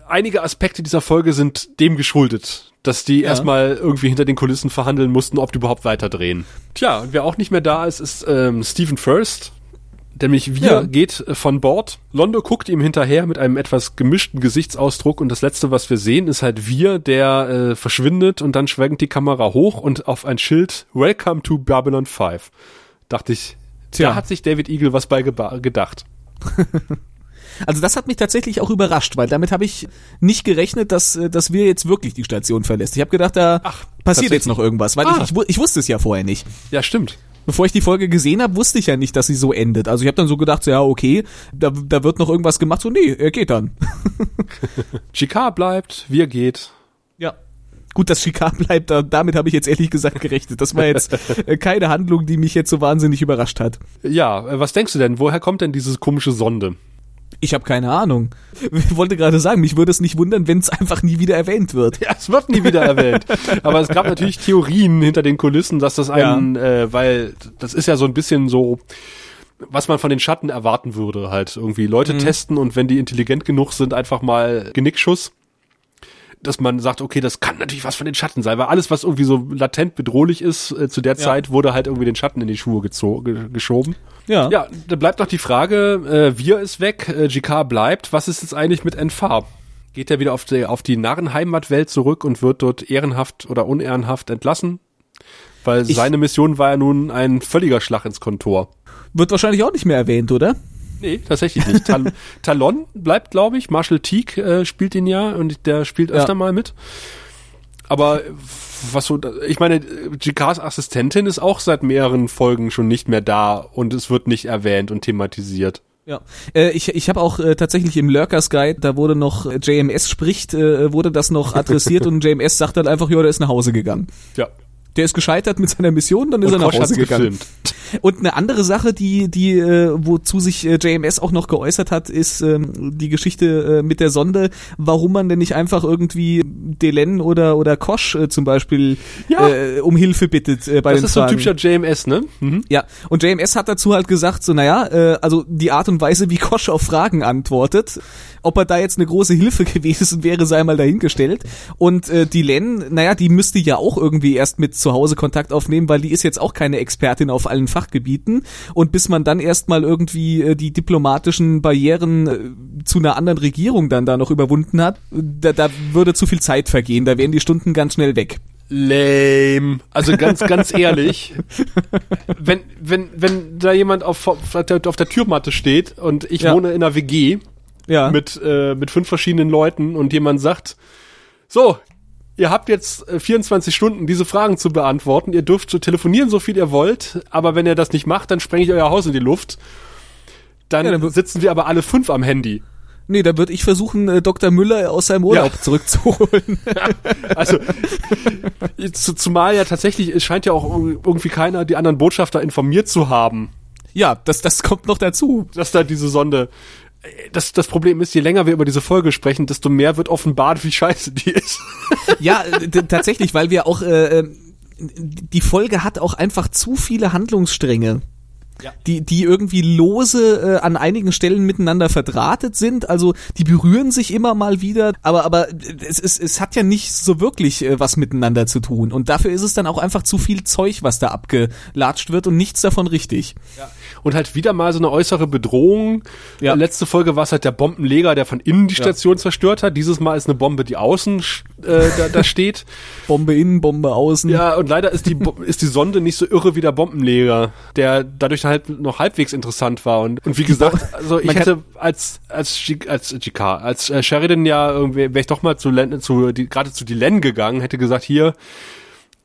einige Aspekte dieser Folge sind dem geschuldet, dass die ja. erstmal irgendwie hinter den Kulissen verhandeln mussten, ob die überhaupt weiterdrehen. Tja, und wer auch nicht mehr da ist, ist ähm, Stephen First. Nämlich wir ja. geht von Bord. Londo guckt ihm hinterher mit einem etwas gemischten Gesichtsausdruck und das letzte, was wir sehen, ist halt wir, der äh, verschwindet und dann schwenkt die Kamera hoch und auf ein Schild Welcome to Babylon 5. Dachte ich, Tja. da hat sich David Eagle was bei gedacht. [laughs] Also das hat mich tatsächlich auch überrascht, weil damit habe ich nicht gerechnet, dass, äh, dass wir jetzt wirklich die Station verlässt. Ich habe gedacht, da Ach, passiert jetzt noch irgendwas, weil ah. ich, ich, ich wusste es ja vorher nicht. Ja, stimmt bevor ich die Folge gesehen habe, wusste ich ja nicht, dass sie so endet. Also ich habe dann so gedacht, so, ja, okay, da, da wird noch irgendwas gemacht. So, nee, er geht dann. [laughs] Chicard bleibt, wir geht. Ja. Gut, dass Chicard [laughs] bleibt, da, damit habe ich jetzt ehrlich gesagt gerechnet. Das war jetzt äh, keine Handlung, die mich jetzt so wahnsinnig überrascht hat. Ja, äh, was denkst du denn? Woher kommt denn diese komische Sonde? Ich habe keine Ahnung. Ich [laughs] wollte gerade sagen, mich würde es nicht wundern, wenn es einfach nie wieder erwähnt wird. Ja, es wird nie wieder erwähnt. Aber es gab natürlich Theorien hinter den Kulissen, dass das ein, ja. äh, weil das ist ja so ein bisschen so, was man von den Schatten erwarten würde, halt irgendwie Leute mhm. testen und wenn die intelligent genug sind, einfach mal Genickschuss dass man sagt, okay, das kann natürlich was von den Schatten sein, weil alles, was irgendwie so latent bedrohlich ist, äh, zu der ja. Zeit wurde halt irgendwie den Schatten in die Schuhe geschoben. Ja. Ja, da bleibt noch die Frage, äh, Wir ist weg, äh, GK bleibt, was ist jetzt eigentlich mit Enfar? Geht er wieder auf die, auf die Narrenheimatwelt zurück und wird dort ehrenhaft oder unehrenhaft entlassen? Weil ich seine Mission war ja nun ein völliger Schlag ins Kontor. Wird wahrscheinlich auch nicht mehr erwähnt, oder? Nee, tatsächlich nicht. Tal [laughs] Talon bleibt, glaube ich. Marshall Teague äh, spielt ihn ja und der spielt öfter ja. mal mit. Aber was so, ich meine, GKs Assistentin ist auch seit mehreren Folgen schon nicht mehr da und es wird nicht erwähnt und thematisiert. Ja, äh, ich, ich habe auch äh, tatsächlich im Lurkers Guide, da wurde noch äh, JMS spricht, äh, wurde das noch adressiert [laughs] und JMS sagt dann einfach, ja, der ist nach Hause gegangen. Ja, der ist gescheitert mit seiner Mission, dann ist und er nach Hause gegangen. Gefilmt. Und eine andere Sache, die, die, äh, wozu sich äh, JMS auch noch geäußert hat, ist ähm, die Geschichte äh, mit der Sonde, warum man denn nicht einfach irgendwie Delen oder, oder Kosch äh, zum Beispiel ja. äh, um Hilfe bittet äh, bei das den Das ist Fragen. so ein typischer JMS, ne? Mhm. Ja, und JMS hat dazu halt gesagt, so naja, äh, also die Art und Weise, wie Kosch auf Fragen antwortet, ob er da jetzt eine große Hilfe [laughs] gewesen wäre, sei mal dahingestellt. Und äh, die Len, naja, die müsste ja auch irgendwie erst mit zu Hause Kontakt aufnehmen, weil die ist jetzt auch keine Expertin auf allen Fachgebieten. Und bis man dann erstmal irgendwie äh, die diplomatischen Barrieren äh, zu einer anderen Regierung dann da noch überwunden hat, da, da würde zu viel Zeit vergehen. Da wären die Stunden ganz schnell weg. Lame. Also ganz, [laughs] ganz ehrlich, wenn, wenn, wenn da jemand auf, auf, der, auf der Türmatte steht und ich ja. wohne in einer WG ja. mit, äh, mit fünf verschiedenen Leuten und jemand sagt, so, ihr habt jetzt 24 äh, Stunden, diese Fragen zu beantworten. Ihr dürft so telefonieren, so viel ihr wollt, aber wenn ihr das nicht macht, dann sprenge ich euer Haus in die Luft. Dann, ja, dann sitzen wir aber alle fünf am Handy. Nee, da würde ich versuchen, äh, Dr. Müller aus seinem Urlaub ja. zurückzuholen. [laughs] [laughs] also, zumal ja tatsächlich, es scheint ja auch irgendwie keiner die anderen Botschafter informiert zu haben. Ja, das, das kommt noch dazu. Dass da diese Sonde das, das Problem ist, je länger wir über diese Folge sprechen, desto mehr wird offenbart, wie scheiße die ist. [laughs] ja, tatsächlich, weil wir auch, äh, ähm, die Folge hat auch einfach zu viele Handlungsstränge. ja. die, die irgendwie lose äh, an einigen Stellen miteinander verdrahtet sind. Also die berühren sich immer mal wieder, aber, aber es, es, es hat ja nicht so wirklich äh, was miteinander zu tun. Und dafür ist es dann auch einfach zu viel Zeug, was da abgelatscht wird und nichts davon richtig. Ja. Und halt wieder mal so eine äußere Bedrohung. Ja. Letzte Folge war es halt der Bombenleger, der von innen die Station ja. zerstört hat. Dieses Mal ist eine Bombe, die außen äh, da, da steht. [laughs] Bombe innen, Bombe außen. Ja, und leider ist die, ist die Sonde nicht so irre wie der Bombenleger, der dadurch halt noch halbwegs interessant war. Und, und wie gesagt, also ich hätte als, als, G, als GK, als äh, Sheridan ja irgendwie, wäre ich doch mal zu, Len, zu die, gerade zu Dylan gegangen, hätte gesagt, hier,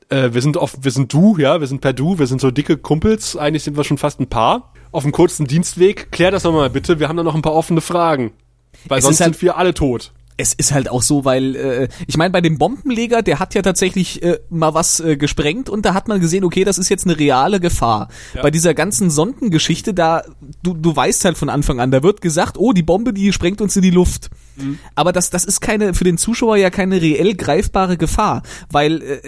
äh, wir sind oft, wir sind du, ja, wir sind per du, wir sind so dicke Kumpels, eigentlich sind wir schon fast ein Paar. Auf einem kurzen Dienstweg, klär das doch mal bitte, wir haben da noch ein paar offene Fragen. Weil es sonst halt, sind wir alle tot es ist halt auch so, weil äh, ich meine, bei dem Bombenleger, der hat ja tatsächlich äh, mal was äh, gesprengt und da hat man gesehen, okay, das ist jetzt eine reale Gefahr. Ja. Bei dieser ganzen Sondengeschichte, da du du weißt halt von Anfang an, da wird gesagt, oh, die Bombe, die sprengt uns in die Luft. Mhm. Aber das das ist keine für den Zuschauer ja keine reell greifbare Gefahr, weil äh,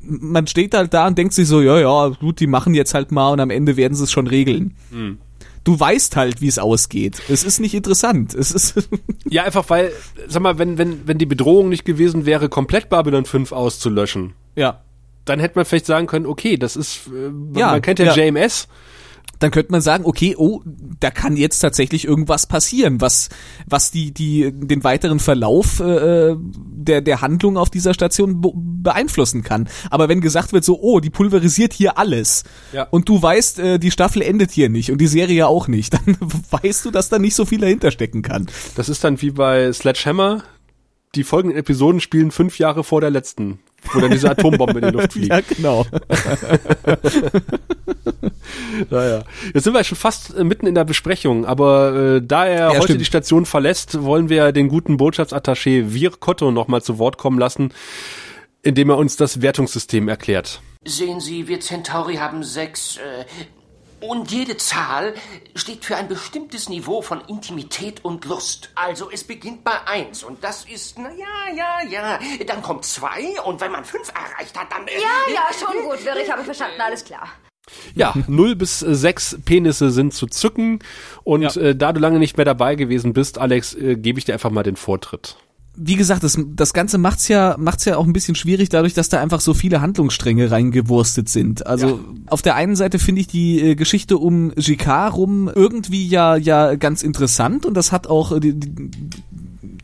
man steht halt da und denkt sich so, ja, ja, gut, die machen jetzt halt mal und am Ende werden sie es schon regeln. Mhm du weißt halt, wie es ausgeht. Es ist nicht interessant. Es ist [laughs] ja einfach, weil, sag mal, wenn, wenn, wenn die Bedrohung nicht gewesen wäre, komplett Babylon 5 auszulöschen. Ja. Dann hätte man vielleicht sagen können, okay, das ist, äh, ja, man kennt ja, ja. JMS dann könnte man sagen, okay, oh, da kann jetzt tatsächlich irgendwas passieren, was was die die den weiteren Verlauf äh, der der Handlung auf dieser Station beeinflussen kann. Aber wenn gesagt wird so, oh, die pulverisiert hier alles ja. und du weißt, äh, die Staffel endet hier nicht und die Serie auch nicht, [laughs] dann weißt du, dass da nicht so viel dahinter stecken kann. Das ist dann wie bei Sledgehammer. Die folgenden Episoden spielen fünf Jahre vor der letzten wo dann diese Atombombe in die Luft [laughs] fliegt. Ja, genau. [laughs] naja. Jetzt sind wir schon fast äh, mitten in der Besprechung, aber äh, da er ja, heute stimmt. die Station verlässt, wollen wir den guten Botschaftsattaché Vir Kotto nochmal zu Wort kommen lassen, indem er uns das Wertungssystem erklärt. Sehen Sie, wir Centauri haben sechs äh, und jede Zahl steht für ein bestimmtes Niveau von Intimität und Lust. Also es beginnt bei eins und das ist, na ja, ja, ja. Dann kommt zwei und wenn man fünf erreicht hat, dann... Äh, ja, ja, schon gut, Wirr, ich habe verstanden, alles klar. Ja, 0 bis 6 Penisse sind zu zücken und ja. äh, da du lange nicht mehr dabei gewesen bist, Alex, äh, gebe ich dir einfach mal den Vortritt wie gesagt, das, das Ganze macht's ja, macht's ja auch ein bisschen schwierig dadurch, dass da einfach so viele Handlungsstränge reingewurstet sind. Also ja. auf der einen Seite finde ich die äh, Geschichte um Jicquard rum irgendwie ja, ja ganz interessant und das hat auch äh, die, die,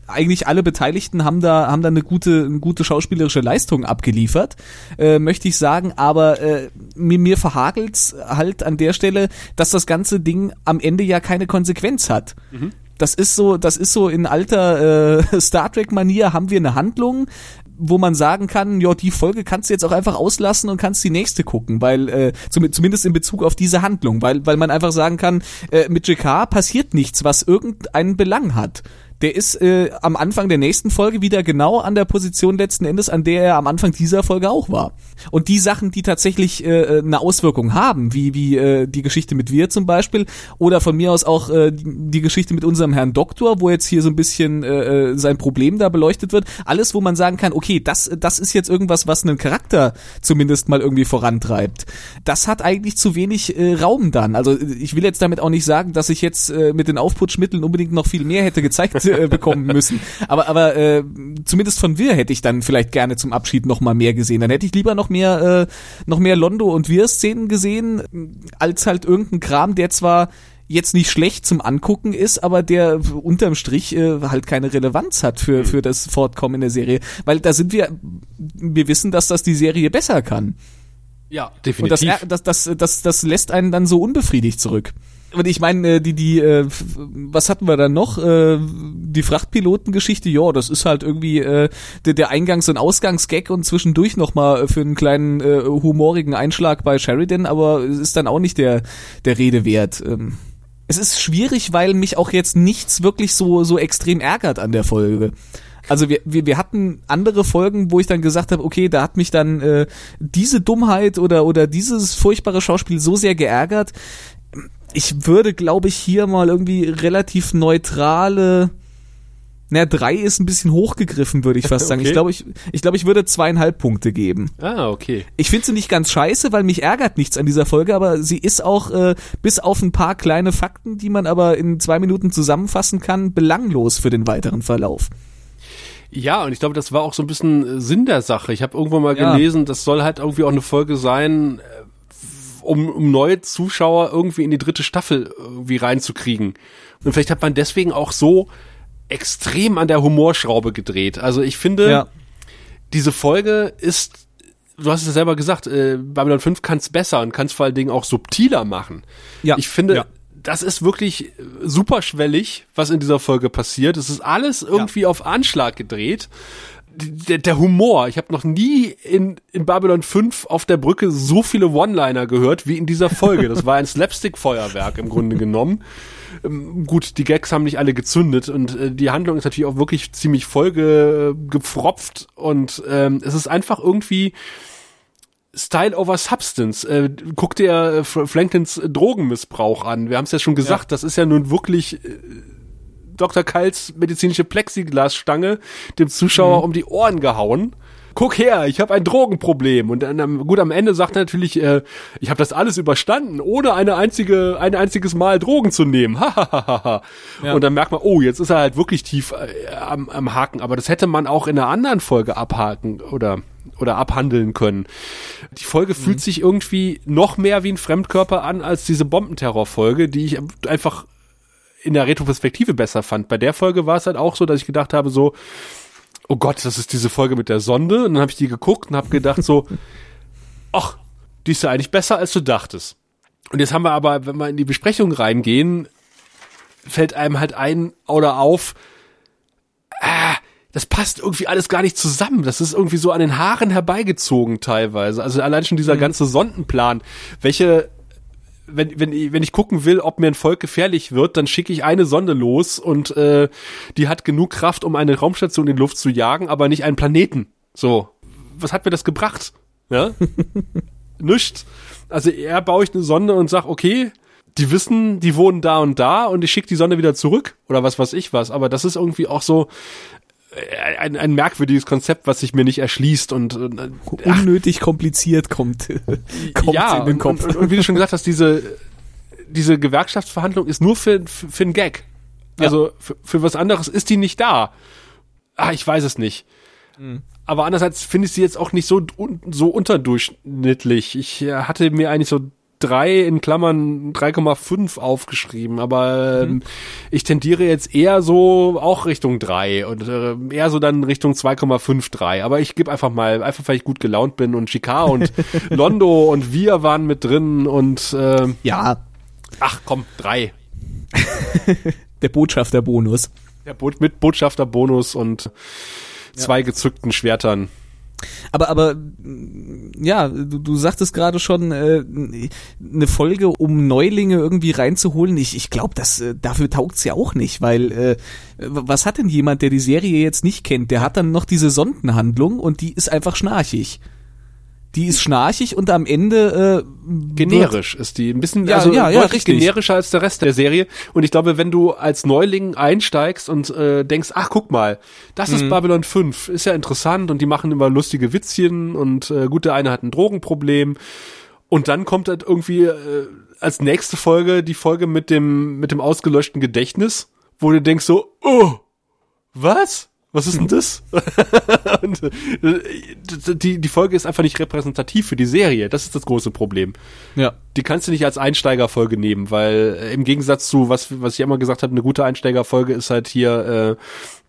eigentlich alle Beteiligten haben da haben da eine gute eine gute schauspielerische Leistung abgeliefert, äh, möchte ich sagen. Aber äh, mir mir verhagelt's halt an der Stelle, dass das ganze Ding am Ende ja keine Konsequenz hat. Mhm das ist so, das ist so in alter äh, [laughs] Star Trek Manier haben wir eine Handlung, wo man sagen kann, ja, die Folge kannst du jetzt auch einfach auslassen und kannst die nächste gucken, weil äh, zum, zumindest in Bezug auf diese Handlung, weil weil man einfach sagen kann, äh, mit JK passiert nichts, was irgendeinen Belang hat der ist äh, am Anfang der nächsten Folge wieder genau an der Position letzten Endes, an der er am Anfang dieser Folge auch war. Und die Sachen, die tatsächlich äh, eine Auswirkung haben, wie wie äh, die Geschichte mit wir zum Beispiel, oder von mir aus auch äh, die, die Geschichte mit unserem Herrn Doktor, wo jetzt hier so ein bisschen äh, äh, sein Problem da beleuchtet wird, alles, wo man sagen kann, okay, das das ist jetzt irgendwas, was einen Charakter zumindest mal irgendwie vorantreibt. Das hat eigentlich zu wenig äh, Raum dann. Also ich will jetzt damit auch nicht sagen, dass ich jetzt äh, mit den Aufputschmitteln unbedingt noch viel mehr hätte gezeigt [laughs] äh, bekommen müssen. Aber, aber äh, zumindest von Wir hätte ich dann vielleicht gerne zum Abschied noch mal mehr gesehen. Dann hätte ich lieber noch mehr, äh, noch mehr Londo und Wir-Szenen gesehen, als halt irgendein Kram, der zwar jetzt nicht schlecht zum Angucken ist, aber der unterm Strich äh, halt keine Relevanz hat für, mhm. für das Fortkommen in der Serie. Weil da sind wir, wir wissen, dass das die Serie besser kann. Ja, definitiv. Und das, das, das, das, das lässt einen dann so unbefriedigt zurück. Und ich meine, äh, die, die, äh, was hatten wir dann noch? Äh, die Frachtpilotengeschichte, ja, das ist halt irgendwie der, Eingangs- und Ausgangsgag und zwischendurch nochmal für einen kleinen humorigen Einschlag bei Sheridan, aber es ist dann auch nicht der, der Rede wert. Ähm, es ist schwierig, weil mich auch jetzt nichts wirklich so, so extrem ärgert an der Folge. Also wir, wir, wir hatten andere Folgen, wo ich dann gesagt habe, okay, da hat mich dann äh, diese Dummheit oder, oder dieses furchtbare Schauspiel so sehr geärgert ich würde, glaube ich, hier mal irgendwie relativ neutrale Na, drei ist ein bisschen hochgegriffen, würde ich [laughs] fast sagen. Okay. Ich glaube, ich, ich glaube, ich würde zweieinhalb Punkte geben. Ah, okay. Ich finde sie nicht ganz scheiße, weil mich ärgert nichts an dieser Folge, aber sie ist auch äh, bis auf ein paar kleine Fakten, die man aber in zwei Minuten zusammenfassen kann, belanglos für den weiteren Verlauf. Ja, und ich glaube, das war auch so ein bisschen äh, Sinn der Sache. Ich habe irgendwo mal Ja. gelesen, das soll halt irgendwie auch eine Folge sein, äh, um, um neue Zuschauer irgendwie in die dritte Staffel irgendwie reinzukriegen. Und vielleicht hat man deswegen auch so extrem an der Humorschraube gedreht. Also ich finde, Ja. diese Folge ist, du hast es ja selber gesagt, äh, Babylon 5 kann es besser und kann es vor allen Dingen auch subtiler machen. Ja. Ich finde, Ja. das ist wirklich superschwellig, was in dieser Folge passiert. Es ist alles irgendwie auf Anschlag gedreht. Der, der Humor, ich habe noch nie in, in Babylon 5 auf der Brücke so viele One-Liner gehört wie in dieser Folge. Das war ein [laughs] Slapstick-Feuerwerk im Grunde genommen. Ähm, gut, die Gags haben nicht alle gezündet und äh, die Handlung ist natürlich auch wirklich ziemlich voll ge, gepfropft und ähm, es ist einfach irgendwie Style over Substance. Äh, guck dir äh, Fr- Franklins Drogenmissbrauch an. Wir haben es ja schon gesagt, das ist ja nun wirklich äh, Dr. Kals medizinische Plexiglasstange dem Zuschauer um die Ohren gehauen. Guck her, ich habe ein Drogenproblem. Und dann, am- gut, am Ende sagt er natürlich, äh, ich habe das alles überstanden, ohne eine einzige, ein einziges Mal Drogen zu nehmen. [laughs] Ja. Und dann merkt man, oh, jetzt ist er halt wirklich tief äh, am, am Haken. Aber das hätte man auch in einer anderen Folge abhaken oder oder abhandeln können. Die Folge fühlt sich irgendwie noch mehr wie ein Fremdkörper an als diese Bombenterror-Folge, die ich einfach in der Retroperspektive besser fand. Bei der Folge war es halt auch so, dass ich gedacht habe, so, oh Gott, das ist diese Folge mit der Sonde. Und dann habe ich die geguckt und habe gedacht so, [laughs] ach, die ist ja eigentlich besser, als du dachtest. Und jetzt haben wir aber, wenn wir in die Besprechung reingehen, fällt einem halt ein oder auf, ah, das passt irgendwie alles gar nicht zusammen. Das ist irgendwie so an den Haaren herbeigezogen teilweise. Also allein schon dieser ganze Sondenplan. Welche, wenn, wenn, ich- wenn ich gucken will, ob mir ein Volk gefährlich wird, dann schicke ich eine Sonde los und äh, die hat genug Kraft, um eine Raumstation in die Luft zu jagen, aber nicht einen Planeten. So, was hat mir das gebracht? Ja? [laughs] Nischt. Also eher baue ich eine Sonde und sag, okay, die wissen, die wohnen da und da und ich schicke die Sonde wieder zurück oder was weiß ich was. Aber das ist irgendwie auch so ein, ein merkwürdiges Konzept, was sich mir nicht erschließt und äh, ach, Unnötig kompliziert kommt, [laughs] kommt ja, in den und, Kopf. Und, und, und wie du schon gesagt hast, diese, diese Gewerkschaftsverhandlung ist nur für, für, für einen Gag. Also für, für was anderes ist die nicht da. Ah, ich weiß es nicht. Mhm. Aber andererseits finde ich sie jetzt auch nicht so, so unterdurchschnittlich. Ich äh, hatte mir eigentlich so drei in Klammern 3,5 aufgeschrieben, aber Mhm. ähm, ich tendiere jetzt eher so auch Richtung drei und äh, eher so dann Richtung 2,53. Aber ich gebe einfach mal, einfach weil ich gut gelaunt bin und Chicard und [laughs] Londo und wir waren mit drin und äh, Ja, ach komm, drei. [laughs] der Botschafterbonus. Der Bo mit Botschafterbonus und zwei gezückten Schwertern. Aber, aber mm, ja, du, du sagtest gerade schon, äh, eine Folge, um Neulinge irgendwie reinzuholen. Ich, ich glaube, das äh, dafür taugt's ja auch nicht, weil äh, was hat denn jemand, der die Serie jetzt nicht kennt? Der hat dann noch diese Sondenhandlung und die ist einfach schnarchig. Die ist schnarchig und am Ende äh, generisch ist die. Ein bisschen, Ja, also ja, ja, richtig. generischer als der Rest der Serie. Und ich glaube, wenn du als Neuling einsteigst und äh, denkst, ach guck mal, das Mhm. ist Babylon 5, ist ja interessant und die machen immer lustige Witzchen und äh, gut, der eine hat ein Drogenproblem. Und dann kommt halt irgendwie äh, als nächste Folge die Folge mit dem, mit dem ausgelöschten Gedächtnis, wo du denkst so, oh, was? Was ist denn das? [laughs] und, äh, die, die Folge ist einfach nicht repräsentativ für die Serie. Das ist das große Problem. ja. Die kannst du nicht als Einsteigerfolge nehmen, weil äh, im Gegensatz zu was was ich immer gesagt habe, eine gute Einsteigerfolge ist halt hier äh,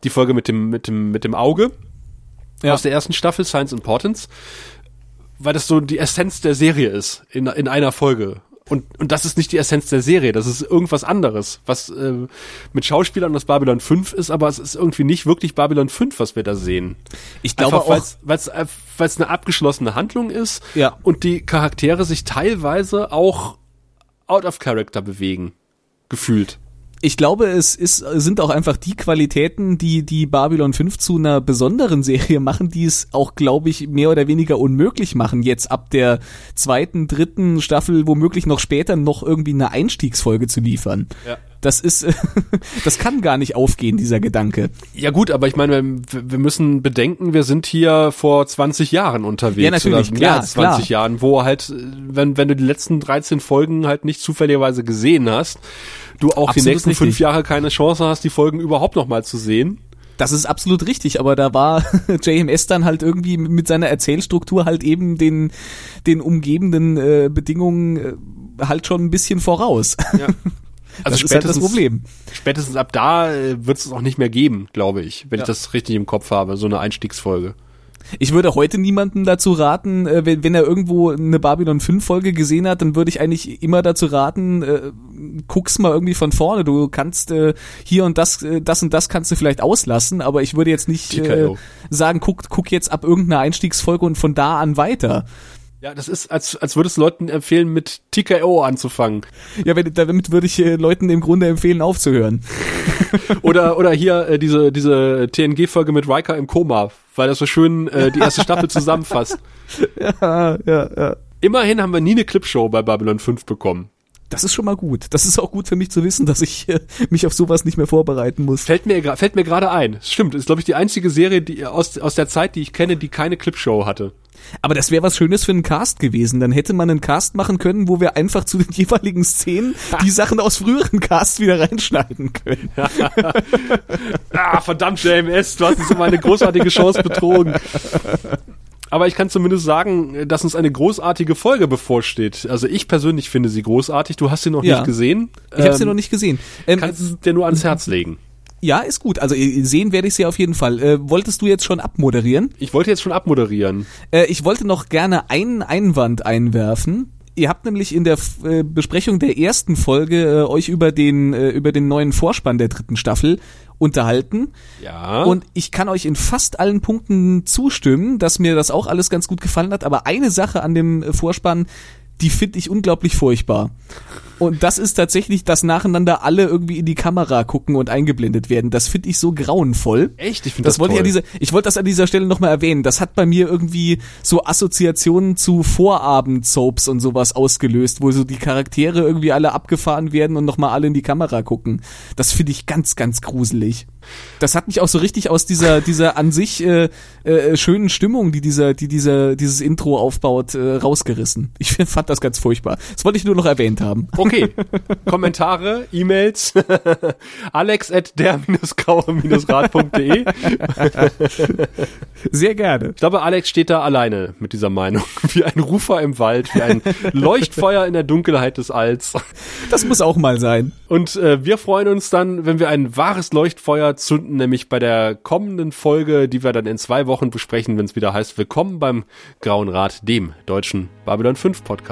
die Folge mit dem mit dem mit dem Auge Ja. aus der ersten Staffel Science Importance, weil das so die Essenz der Serie ist in in einer Folge. Und, und das ist nicht die Essenz der Serie, das ist irgendwas anderes, was äh, mit Schauspielern aus Babylon 5 ist, aber es ist irgendwie nicht wirklich Babylon 5, was wir da sehen. Ich glaube Einfach, auch, weil es weil es eine abgeschlossene Handlung ist Ja. und die Charaktere sich teilweise auch out of character bewegen. Gefühlt. Ich glaube, es ist, sind auch einfach die Qualitäten, die die Babylon 5 zu einer besonderen Serie machen, die es auch, glaube ich, mehr oder weniger unmöglich machen, jetzt ab der zweiten, dritten Staffel, womöglich noch später, noch irgendwie eine Einstiegsfolge zu liefern. Ja. Das ist, [laughs] das kann gar nicht aufgehen, dieser Gedanke. Ja gut, aber ich meine, wir, wir müssen bedenken, wir sind hier vor 20 Jahren unterwegs. Ja, natürlich, oder mehr klar, als 20 klar. Jahren, wo halt, wenn, wenn du die letzten 13 Folgen halt nicht zufälligerweise gesehen hast, du auch Absolut die nächsten richtig. fünf Jahre keine Chance hast, die Folgen überhaupt noch mal zu sehen. Das ist absolut richtig, aber da war [laughs] JMS dann halt irgendwie mit seiner Erzählstruktur halt eben den, den umgebenden äh, Bedingungen äh, halt schon ein bisschen voraus. Ja. [laughs] Also das ist halt das Problem. Spätestens ab da äh, wird es auch nicht mehr geben, glaube ich, wenn Ja. ich das richtig im Kopf habe, so eine Einstiegsfolge. Ich würde heute niemandem dazu raten, äh, wenn, wenn er irgendwo eine Babylon 5 Folge gesehen hat, dann würde ich eigentlich immer dazu raten, äh, guck's mal irgendwie von vorne. Du kannst äh, hier und das, äh, das und das kannst du vielleicht auslassen, aber ich würde jetzt nicht äh, sagen, guck, guck jetzt ab irgendeiner Einstiegsfolge und von da an weiter. Ja, das ist, als, als würdest du Leuten empfehlen, mit TKO anzufangen. Ja, wenn, damit würde ich äh, Leuten im Grunde empfehlen, aufzuhören. [laughs] [laughs] Oder, oder hier äh, diese, diese TNG-Folge mit Riker im Koma, weil das so schön äh, die erste Staffel [laughs] zusammenfasst. ja, ja, ja. Immerhin haben wir nie eine Clipshow bei Babylon 5 bekommen. Das ist schon mal gut. Das ist auch gut für mich zu wissen, dass ich äh, mich auf sowas nicht mehr vorbereiten muss. Fällt mir, fällt mir gerade ein. Stimmt, ist glaube ich die einzige Serie die aus, aus der Zeit, die ich kenne, die keine Clipshow hatte. Aber das wäre was Schönes für einen Cast gewesen. Dann hätte man einen Cast machen können, wo wir einfach zu den [laughs] jeweiligen Szenen die Sachen aus früheren Casts wieder reinschneiden können. [laughs] Ah, verdammt, JMS, du hast uns um eine großartige Chance betrogen. Aber ich kann zumindest sagen, dass uns eine großartige Folge bevorsteht. Also ich persönlich finde sie großartig. Du hast sie noch Ja. nicht gesehen. Ich habe sie Ähm, noch nicht gesehen. Ähm, Kannst du dir nur ans Herz legen. Ja, ist gut. Also äh, sehen werde ich sie auf jeden Fall. Äh, wolltest du jetzt schon abmoderieren? Ich wollte jetzt schon abmoderieren. Äh, ich wollte noch gerne einen Einwand einwerfen. Ihr habt nämlich in der äh, Besprechung der ersten Folge äh, euch über den äh, über den neuen Vorspann der dritten Staffel unterhalten. Ja. Und ich kann euch in fast allen Punkten zustimmen, dass mir das auch alles ganz gut gefallen hat. Aber eine Sache an dem Vorspann, die finde ich unglaublich furchtbar. Und das ist tatsächlich, dass nacheinander alle irgendwie in die Kamera gucken und eingeblendet werden. Das finde ich so grauenvoll. Echt? Ich finde Das das, wollte ich toll. an dieser, ich wollte das an dieser Stelle nochmal erwähnen. Das hat bei mir irgendwie so Assoziationen zu Vorabend-Soaps und sowas ausgelöst, wo so die Charaktere irgendwie alle abgefahren werden und nochmal alle in die Kamera gucken. Das finde ich ganz, ganz gruselig. Das hat mich auch so richtig aus dieser, dieser an sich äh, äh, schönen Stimmung, die dieser, die dieser, dieses Intro aufbaut, äh, rausgerissen. Ich fand das ganz furchtbar. Das wollte ich nur noch erwähnt haben. Okay. [laughs] Kommentare, E-Mails. [laughs] Alex at der-grauer-rad.de. Sehr gerne. Ich glaube, Alex steht da alleine mit dieser Meinung. Wie ein Rufer im Wald, wie ein Leuchtfeuer in der Dunkelheit des Alls. Das muss auch mal sein. Und äh, wir freuen uns dann, wenn wir ein wahres Leuchtfeuer zünden, nämlich bei der kommenden Folge, die wir dann in zwei Wochen besprechen, wenn es wieder heißt, willkommen beim Grauen Rat, dem deutschen Babylon 5 Podcast.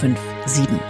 8257.